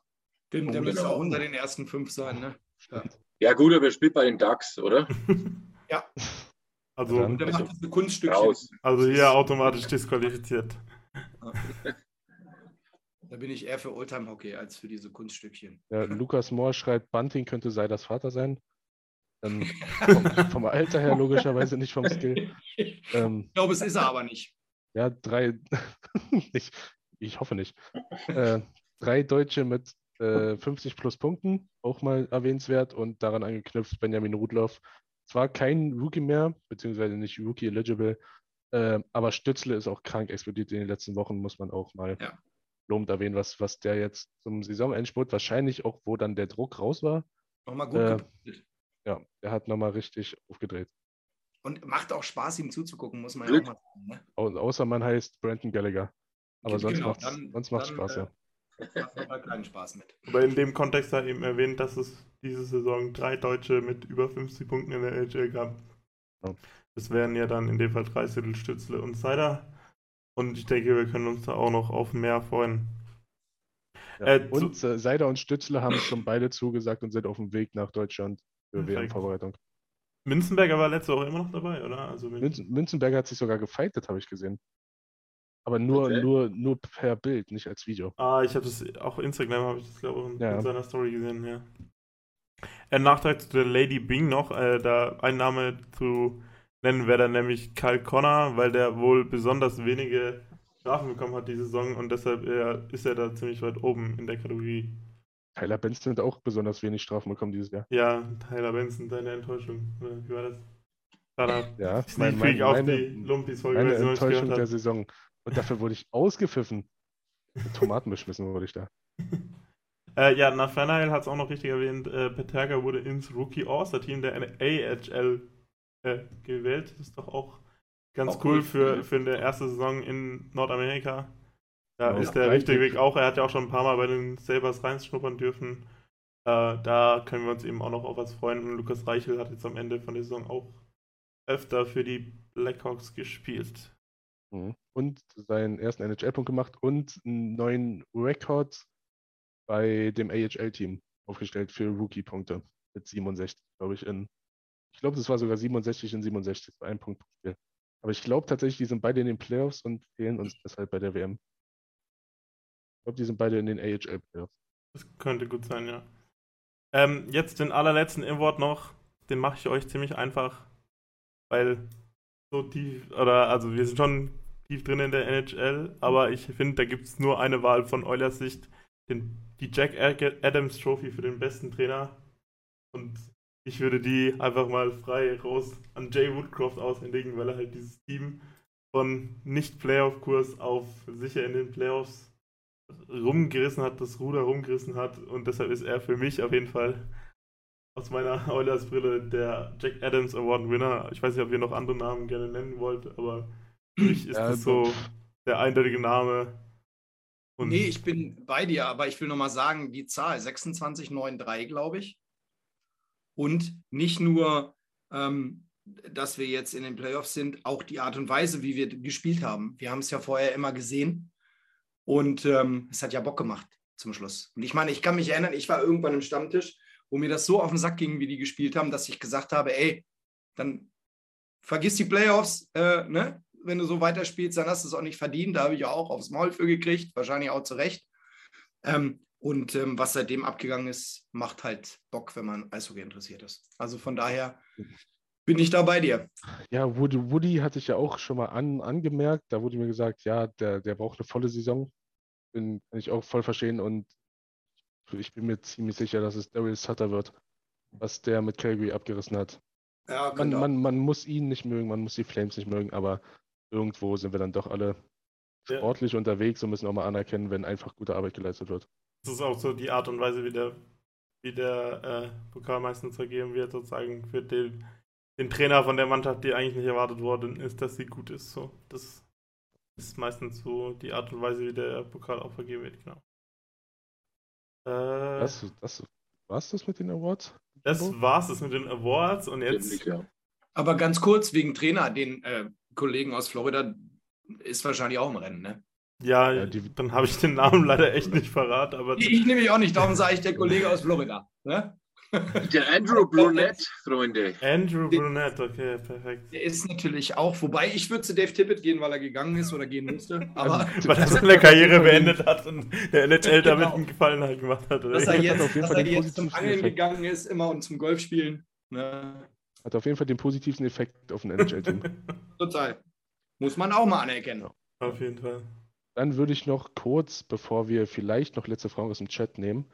Den, der müsste auch unter den ersten fünf sein, ne? Ja. Ja, gut, aber er spielt bei den Ducks, oder? ja. Also, Dann- Der macht diese Kunststückchen. Raus. also hier automatisch disqualifiziert. Da bin ich eher für Oldtime-Hockey als für diese Kunststückchen. Ja, Lukas Mohr schreibt, Bunting könnte Seiders Vater sein. Ähm, vom, vom Alter her logischerweise nicht vom Skill. Ähm, Ich glaube, es ist er aber nicht. ja, drei, ich, ich hoffe nicht. Äh, drei Deutsche mit äh, 50 plus Punkten, auch mal erwähnenswert und daran angeknüpft Benjamin Rudloff. Zwar kein Rookie mehr, beziehungsweise nicht Rookie eligible, äh, aber Stützle ist auch krank explodiert in den letzten Wochen, muss man auch mal Ja. lobend erwähnen, was, was der jetzt zum Saisonendspurt, wahrscheinlich auch, wo dann der Druck raus war, Nochmal gut Äh, gebildet. ja, der hat nochmal richtig aufgedreht. Und macht auch Spaß, ihm zuzugucken, muss man Glück. ja auch mal sagen. Ne? Au außer man heißt Brandon Gallagher. Aber sonst Genau, sonst macht's dann, Spaß, äh, ja. Macht keinen Spaß mit. Aber in dem Kontext hat eben erwähnt, dass es diese Saison drei Deutsche mit über 50 Punkten in der NHL gab. Ja. Das wären ja dann in dem Fall Dreiviertel Stützle und Cider. Und ich denke, wir können uns da auch noch auf mehr freuen. ja. äh, und äh, Seider und Stützle haben schon beide zugesagt und sind auf dem Weg nach Deutschland für. WM-Vorbereitung. Münzenberger war letzte Woche immer noch dabei, oder? Also mit- Münzen, Münzenberger hat sich sogar gefightet, habe ich gesehen. Aber nur, Okay. nur, nur per Bild, nicht als Video. Ah, ich habe das auch Instagram habe ich das glaube ich in, Ja. in seiner Story gesehen, ja. Ein Nachtrag zu der Lady Bing noch, äh, da ein Name zu nennen wäre dann nämlich Kyle Connor, weil der wohl besonders wenige Strafen bekommen hat diese Saison und deshalb äh, ist er da ziemlich weit oben in der Kategorie. Tyler Benson hat auch besonders wenig Strafen bekommen dieses Jahr. Ja, Tyler Benson, deine Enttäuschung. Wie war das? Schade. Ja, mein, mein, auf meine, die Lumpis-Folge, meine nicht Enttäuschung der. Saison. Und dafür wurde ich ausgepfiffen. Tomaten beschmissen wurde ich da. äh, ja, Nathaniel hat es auch noch richtig erwähnt. Äh, Peterka wurde ins Rookie All-Star-Team der AHL äh, gewählt. Das ist doch auch ganz auch cool, cool für, für eine erste Saison in Nordamerika. Da ja, ist der richtige Weg auch. Er hat ja auch schon ein paar Mal bei den Sabres reinschnuppern dürfen. Äh, da können wir uns eben auch noch auf was freuen. Und Lukas Reichel hat jetzt am Ende von der Saison auch öfter für die Blackhawks gespielt. Mhm. Und seinen ersten NHL-Punkt gemacht und einen neuen Rekord bei dem AHL-Team aufgestellt für Rookie-Punkte mit 67, glaube ich, in. Ich glaube, das war sogar 67 in 67, bei einem Punkt. Aber ich glaube tatsächlich, die sind beide in den Playoffs und fehlen uns deshalb bei der WM. Ich glaube, die sind beide in den AHL-Playoffs. Das könnte gut sein, ja. Ähm, jetzt den allerletzten Award noch. Den mache ich euch ziemlich einfach, weil so tief, oder also wir sind schon tief drin in der NHL, aber ich finde, da gibt es nur eine Wahl von Eulers Sicht, den, die Jack Adams Trophy für den besten Trainer. Und ich würde die einfach mal frei raus an Jay Woodcroft aushändigen, weil er halt dieses Team von Nicht-Playoff-Kurs auf sicher in den Playoffs rumgerissen hat, das Ruder rumgerissen hat und deshalb ist er für mich auf jeden Fall aus meiner Oilers Brille der Jack Adams Award Winner. Ich weiß nicht, ob ihr noch andere Namen gerne nennen wollt, aber für mich ist ja, das so der eindeutige Name. Und nee, ich bin bei dir, aber ich will nochmal sagen, die Zahl 2693, glaube ich. Und nicht nur, ähm, dass wir jetzt in den Playoffs sind, auch die Art und Weise, wie wir gespielt haben. Wir haben es ja vorher immer gesehen und ähm, es hat ja Bock gemacht zum Schluss. Und ich meine, ich kann mich erinnern, ich war irgendwann im Stammtisch, wo mir das so auf den Sack ging, wie die gespielt haben, dass ich gesagt habe, ey, dann vergiss die Playoffs, äh, ne? Wenn du so weiterspielst, dann hast du es auch nicht verdient. Da habe ich ja auch aufs Maul für gekriegt, wahrscheinlich auch zu Recht. Ähm, und ähm, was seitdem abgegangen ist, macht halt Bock, wenn man Eishockey interessiert ist. Also von daher bin ich da bei dir. Ja, Woody, Woody hatte ich ja auch schon mal an, angemerkt. Da wurde mir gesagt, ja, der, der braucht eine volle Saison. Bin, kann ich auch voll verstehen. Und ich bin mir ziemlich sicher, dass es Daryl Sutter wird, was der mit Calgary abgerissen hat. Ja, man, man, man, muss ihn nicht mögen, man muss die Flames nicht mögen, aber irgendwo sind wir dann doch alle ja. sportlich unterwegs und müssen auch mal anerkennen, wenn einfach gute Arbeit geleistet wird. Das ist auch so die Art und Weise, wie der, wie der äh, Pokal meistens vergeben wird, sozusagen für den, den Trainer von der Mannschaft, die eigentlich nicht erwartet worden ist, dass sie gut ist. So, das ist meistens so die Art und Weise, wie der Pokal auch vergeben wird, genau. Äh, das, das, war's das mit den Awards? Das war's das mit den Awards und jetzt. Aber ganz kurz wegen Trainer, den äh, Kollegen aus Florida ist wahrscheinlich auch im Rennen, ne? Ja, ja die, dann habe ich den Namen leider echt nicht verraten. Aber ich, ich nehme mich auch nicht, darum sage ich der Kollege aus Florida. Ne? Der Andrew Brunette, Freunde. Andrew Brunette, okay, perfekt. Der ist natürlich auch, wobei ich würde zu Dave Tippett gehen, weil er gegangen ist oder gehen musste. Aber weil er seine Karriere beendet hat und der NHL genau. damit einen Gefallen halt gemacht hat. Oder? Dass er jetzt, dass er jetzt zum Angeln gegangen ist, immer und zum Golfspielen. Ne? Hat auf jeden Fall den positiven Effekt auf ein NHL-Team. Total. Muss man auch mal anerkennen. Ja. Auf jeden Fall. Dann würde ich noch kurz, bevor wir vielleicht noch letzte Fragen aus dem Chat nehmen,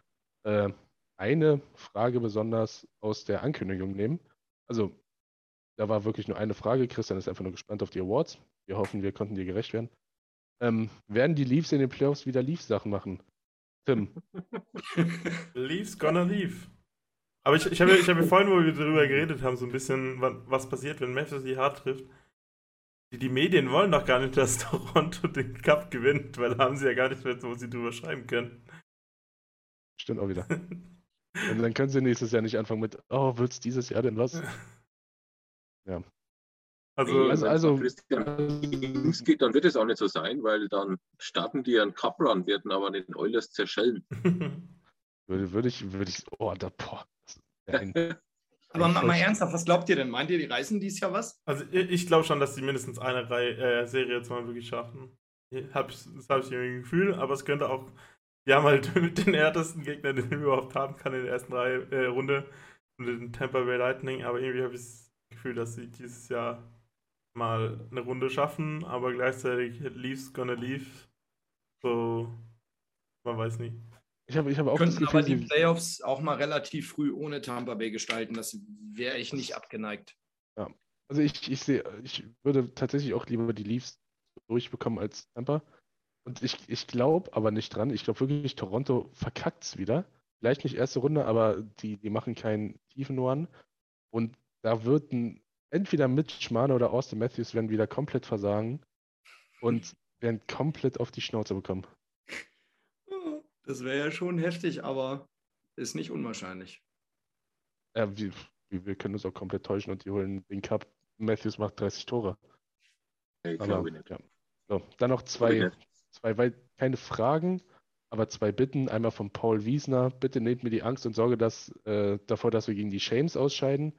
äh, eine Frage besonders aus der Ankündigung nehmen. Also, da war wirklich nur eine Frage. Christian ist einfach nur gespannt auf die Awards. Wir hoffen, wir konnten dir gerecht werden. Ähm, werden die Leafs in den Playoffs wieder Leafs-Sachen machen? Tim. Leafs gonna leave. Aber ich, ich habe ich hab vorhin, wo wir darüber geredet haben, so ein bisschen, was passiert, wenn Memphis die hart trifft. Die, die Medien wollen doch gar nicht, dass Toronto den Cup gewinnt, weil da haben sie ja gar nicht mehr, wo sie drüber schreiben können. Stimmt auch wieder. Und dann können sie nächstes Jahr nicht anfangen mit, oh, wird's dieses Jahr denn was? Ja. Also, also, also es geht, dann wird es auch nicht so sein, weil dann starten die einen Cup-Run, werden aber den Oilers zerschellen. würde, würde ich, würde ich, oh, da, boah. aber mal, mal, ernsthaft, was glaubt ihr denn? Meint ihr, die reißen dies Jahr was? Also ich, ich glaube schon, dass die mindestens eine Reihe, äh, Serie jetzt mal wirklich schaffen. Hab das habe ich irgendwie ein Gefühl, aber es könnte auch die haben halt mit den härtesten Gegner, den man überhaupt haben kann in der ersten Reihe, äh, Runde, und den Tampa Bay Lightning, aber irgendwie habe ich das Gefühl, dass sie dieses Jahr mal eine Runde schaffen, aber gleichzeitig Leafs gonna leave. So, man weiß nicht. Ich habe ich hab auch Könnten das Gefühl, aber die Playoffs auch mal relativ früh ohne Tampa Bay gestalten. Das wäre ich nicht abgeneigt. Ja, also ich, ich sehe, ich würde tatsächlich auch lieber die Leafs durchbekommen als Tampa. Und ich, ich glaube aber nicht dran. Ich glaube wirklich, Toronto verkackt es wieder. Vielleicht nicht erste Runde, aber die, die machen keinen tiefen One. Und da wird ein, entweder Mitch Marner oder Austin Matthews werden wieder komplett versagen und werden komplett auf die Schnauze bekommen. Das wäre ja schon heftig, aber ist nicht unwahrscheinlich. Ja, wir, wir können uns auch komplett täuschen und die holen den Cup. Matthews macht 30 Tore. Ich Aber, glaube nicht. ja. So, dann noch zwei, zwei, wei- keine Fragen, aber zwei Bitten. Einmal von Paul Wiesner. Bitte nehmt mir die Angst und Sorge dass, äh, davor, dass wir gegen die Shames ausscheiden.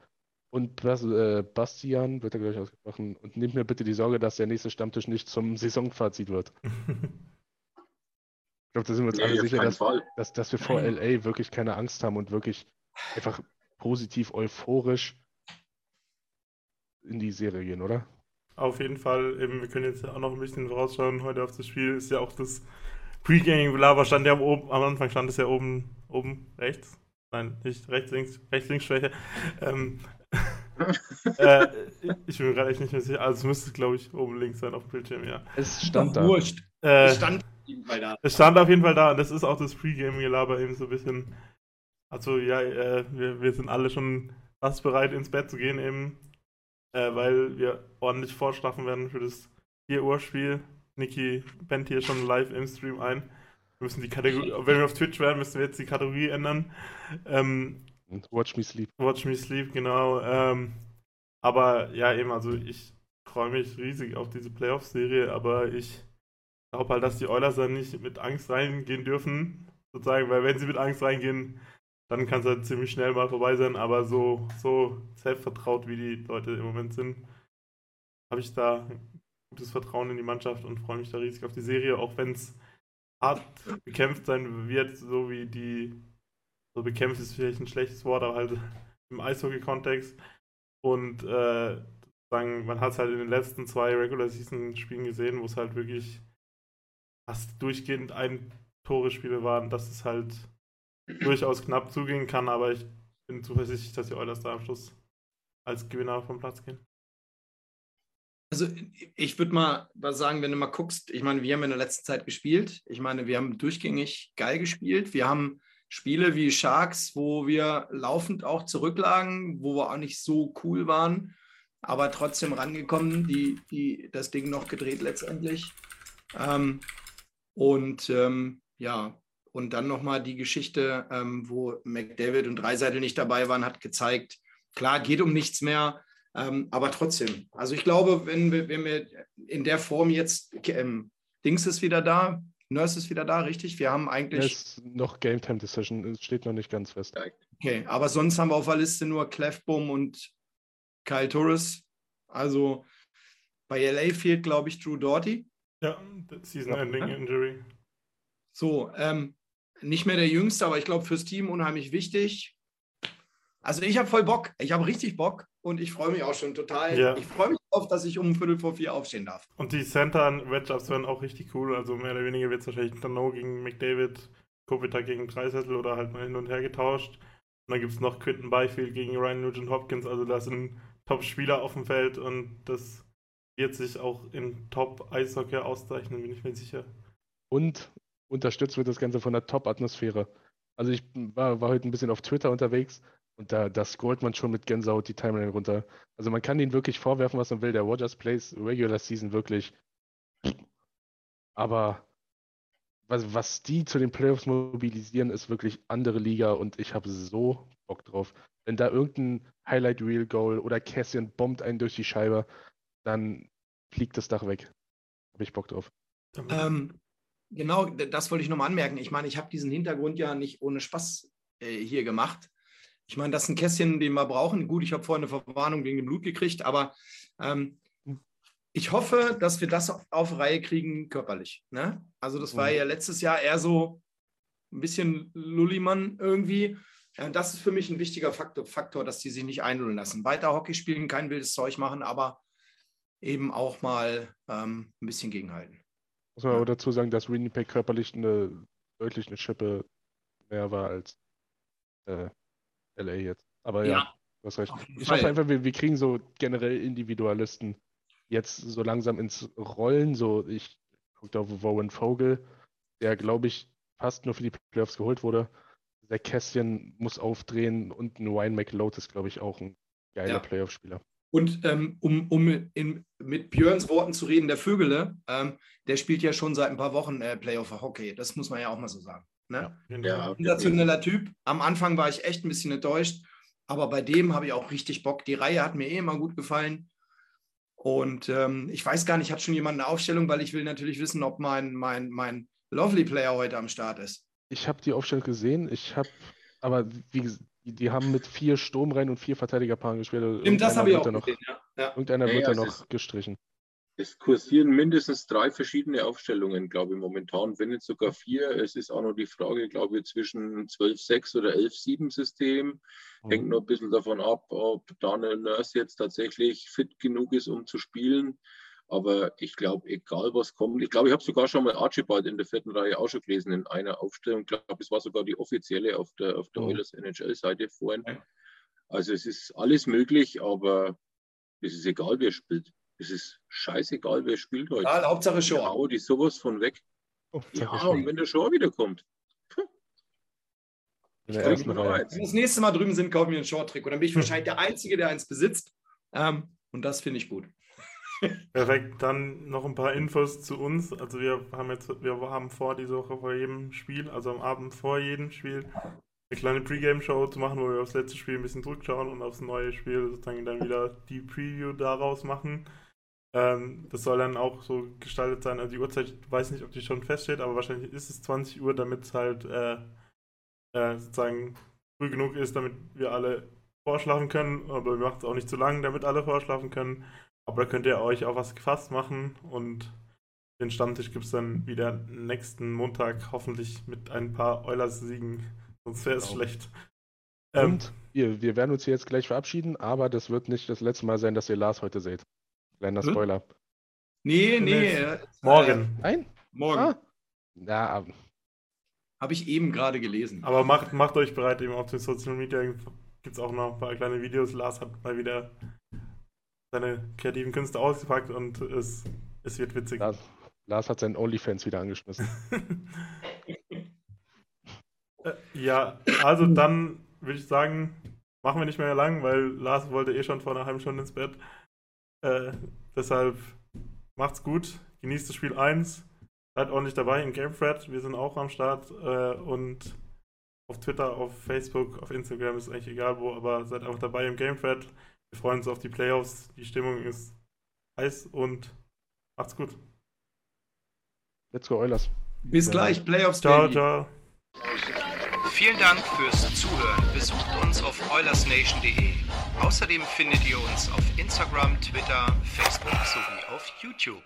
Und äh, Bastian, wird er gleich ausgesprochen, und nehmt mir bitte die Sorge, dass der nächste Stammtisch nicht zum Saisonfazit wird. Ich glaube, da sind wir uns Nee, alle sicher, dass, dass, dass wir vor LA wirklich keine Angst haben und wirklich einfach positiv euphorisch in die Serie gehen, oder? Auf jeden Fall, eben, wir können jetzt ja auch noch ein bisschen vorausschauen. Heute auf das Spiel ist ja auch das Pre-Gaming-Lava stand ja oben, am Anfang stand es ja oben, oben rechts. Nein, nicht rechts, links, rechts, links Schwäche. Ähm, äh, ich bin mir gerade echt nicht mehr sicher. Also es müsste, glaube ich, oben links sein auf dem Bildschirm, ja. Es stand da. Wurscht. Äh, Es stand bei da. es stand auf jeden Fall da und das ist auch das Pre-Gaming-Gelaber eben so ein bisschen. Also ja, äh, wir, wir sind alle schon fast bereit ins Bett zu gehen eben, äh, weil wir ordentlich vorstraffen werden für das 4 Uhr Spiel. Niki pennt hier schon live im Stream ein. Wir müssen die Kategorie, wenn wir auf Twitch wären, müssen wir jetzt die Kategorie ändern. Ähm, Watch Me Sleep. Watch Me Sleep, genau. Ähm, aber ja, eben, also ich freue mich riesig auf diese Playoff-Serie, aber ich glaube halt, dass die Oilers dann nicht mit Angst reingehen dürfen, sozusagen, weil wenn sie mit Angst reingehen, dann kann es halt ziemlich schnell mal vorbei sein, aber so, so selbstvertraut, wie die Leute im Moment sind, habe ich da gutes Vertrauen in die Mannschaft und freue mich da riesig auf die Serie, auch wenn es hart bekämpft sein wird, so wie die, so bekämpft ist vielleicht ein schlechtes Wort, aber halt im Eishockey-Kontext. Und äh, sagen, man hat es halt in den letzten zwei Regular-Season-Spielen gesehen, wo es halt wirklich fast durchgehend ein Tore-Spiele waren, dass es halt durchaus knapp zugehen kann, aber ich bin zuversichtlich, dass die Oilers da am Schluss als Gewinner vom Platz gehen. Also ich würde mal sagen, wenn du mal guckst, ich meine, wir haben in der letzten Zeit gespielt. Ich meine, wir haben durchgängig geil gespielt. Wir haben Spiele wie Sharks, wo wir laufend auch zurücklagen, wo wir auch nicht so cool waren, aber trotzdem rangekommen, die, die, das Ding noch gedreht letztendlich. Ähm, und ähm, ja, und dann nochmal die Geschichte, ähm, wo McDavid und Dreiseitel nicht dabei waren, hat gezeigt, klar, geht um nichts mehr, ähm, aber trotzdem. Also ich glaube, wenn wir, wenn wir in der Form jetzt, ähm, Dings ist wieder da, Nurse ist wieder da, richtig? Wir haben Es eigentlich, ist noch Game Time Decision, es steht noch nicht ganz fest. okay, aber sonst haben wir auf der Liste nur Clefbaum und Kyle Torres. Also bei LA fehlt, glaube ich, Drew Doughty. Ja, Season-Ending Ja. Injury. So, ähm, nicht mehr der Jüngste, aber ich glaube fürs Team unheimlich wichtig. Also ich habe voll Bock. Ich habe richtig Bock und ich freue mich auch schon total. Ja. Ich freue mich auf, dass ich um Viertel vor vier aufstehen darf. Und die Center-Matchups werden auch richtig cool. Also mehr oder weniger wird es wahrscheinlich Dano gegen McDavid, Kopitar gegen Dreisettel oder halt mal hin und her getauscht. Und dann gibt es noch Quinton Byfield gegen Ryan Nugent Hopkins. Also da sind Top-Spieler auf dem Feld und das wird sich auch in Top-Eishockey auszeichnen, bin ich mir sicher. Und unterstützt wird das Ganze von der Top-Atmosphäre. Also ich war, war heute ein bisschen auf Twitter unterwegs und da, da scrollt man schon mit Gänsehaut die Timeline runter. Also man kann ihn wirklich vorwerfen, was man will. Der Rogers Plays Regular Season wirklich. Aber was, was die zu den Playoffs mobilisieren, ist wirklich andere Liga und ich habe so Bock drauf. Wenn da irgendein Highlight Reel Goal oder Cassian bombt einen durch die Scheibe, dann fliegt das Dach weg. Habe ich Bock drauf. Ähm, genau, d- das wollte ich nochmal anmerken. Ich meine, ich habe diesen Hintergrund ja nicht ohne Spaß äh, hier gemacht. Ich meine, das ist ein Kästchen, den wir brauchen. Gut, ich habe vorhin eine Verwarnung wegen dem Blut gekriegt, aber ähm, ich hoffe, dass wir das auf, auf Reihe kriegen körperlich. Ne? Also das war Mhm. ja letztes Jahr eher so ein bisschen Lullimann irgendwie. Das ist für mich ein wichtiger Faktor, Faktor, dass die sich nicht einlullen lassen. Weiter Hockey spielen, kein wildes Zeug machen, aber eben auch mal ähm, ein bisschen gegenhalten. Muss man aber dazu sagen, dass Winnipeg körperlich eine deutlich eine Schippe mehr war als äh, LA jetzt. Aber ja, Ja, du hast recht. Ich Fall. hoffe einfach, wir, wir kriegen so generell Individualisten jetzt so langsam ins Rollen. So, ich Guckt auf Warren Vogel, der, glaube ich, fast nur für die Playoffs geholt wurde. Der Kästchen muss aufdrehen und ein Ryan McLeod ist, glaube ich, auch ein geiler Ja. Playoff-Spieler. Und ähm, um, um in, mit Björns Worten zu reden, der Vögele, ähm, der spielt ja schon seit ein paar Wochen äh, Playoff Hockey. Das muss man ja auch mal so sagen. Ne? Ja, Sensationeller Typ. Am Anfang war ich echt ein bisschen enttäuscht, aber bei dem habe ich auch richtig Bock. Die Reihe hat mir eh immer gut gefallen. Und ähm, ich weiß gar nicht, hat schon jemand eine Aufstellung, weil ich will natürlich wissen, ob mein, mein, mein Lovely Player heute am Start ist. Ich habe die Aufstellung gesehen. Ich habe, aber wie gesagt, die, die haben mit vier Sturmreihen und vier Verteidigerpaaren gespielt. Also Stimmt, das irgendeiner habe ich wird auch noch, gesehen. Ja. Ja. Irgendeiner Ja, wird ja, da noch ist- gestrichen. Es kursieren mindestens drei verschiedene Aufstellungen, glaube ich, momentan, wenn nicht sogar vier. Es ist auch noch die Frage, glaube ich, zwischen 12-6 oder 11-7-System. Hängt noch ein bisschen davon ab, ob Daniel Nurse jetzt tatsächlich fit genug ist, um zu spielen. Aber ich glaube, egal was kommt, ich glaube, ich habe sogar schon mal Archibald in der vierten Reihe auch schon gelesen in einer Aufstellung. Ich glaube, es war sogar die offizielle auf der, auf der Mhm. Oilers NHL-Seite vorhin. Ja. Also es ist alles möglich, aber es ist egal, wer spielt. Es ist scheißegal, wer spielt heute. Ja, Hauptsache Ja, Show. hau die sowas von weg. Oh, Ja, ich und schon. wenn der Shaw wiederkommt. Wenn wir das nächste Mal drüben sind, kaufen wir einen Short-Trick. Und dann bin ich wahrscheinlich der Einzige, der eins besitzt. Ähm, und das finde ich gut. Perfekt, dann noch ein paar Infos zu uns. Also wir haben jetzt, wir haben vor, diese Woche vor jedem Spiel, also am Abend vor jedem Spiel, eine kleine Pre-Game-Show zu machen, wo wir aufs letzte Spiel ein bisschen zurückschauen und aufs neue Spiel sozusagen dann wieder die Preview daraus machen. Ähm, das soll dann auch so gestaltet sein. Also die Uhrzeit, ich weiß nicht, ob die schon feststeht, aber wahrscheinlich ist es 20 Uhr, damit es halt äh, äh, sozusagen früh genug ist, damit wir alle vorschlafen können. Aber wir machen es auch nicht zu lang, damit alle vorschlafen können. Aber da könnt ihr euch auch was gefasst machen und den Stammtisch gibt es dann wieder nächsten Montag, hoffentlich mit ein paar Eulers-Siegen. Sonst wäre es Genau. schlecht. Ähm, Und wir, wir werden uns hier jetzt gleich verabschieden, aber das wird nicht das letzte Mal sein, dass ihr Lars heute seht. Kleiner Hm? Spoiler. Nee, nee. Nee, äh, morgen. Nein? morgen. Ah. Ja, aber- Habe ich eben gerade gelesen. Aber macht, macht euch bereit, eben auf den Social Media gibt es auch noch ein paar kleine Videos. Lars hat mal wieder seine kreativen Künste ausgepackt und es, es wird witzig. Lars, Lars hat seinen OnlyFans wieder angeschmissen. Äh, Ja, also dann würde ich sagen, machen wir nicht mehr lang, weil Lars wollte eh schon vor einer halben Stunde ins Bett. Äh, deshalb macht's gut, genießt das Spiel 1, seid ordentlich dabei im Game Thread, wir sind auch am Start äh, und auf Twitter, auf Facebook, auf Instagram ist eigentlich egal wo, aber seid einfach dabei im Game Thread. Wir freuen uns auf die Playoffs, die Stimmung ist heiß und macht's gut. Let's go, Eulers. Bis Ja. gleich, Playoffs, Ciao, Baby. ciao. Vielen Dank fürs Zuhören. Besucht uns auf oilersnation.de. Außerdem findet ihr uns auf Instagram, Twitter, Facebook sowie auf YouTube.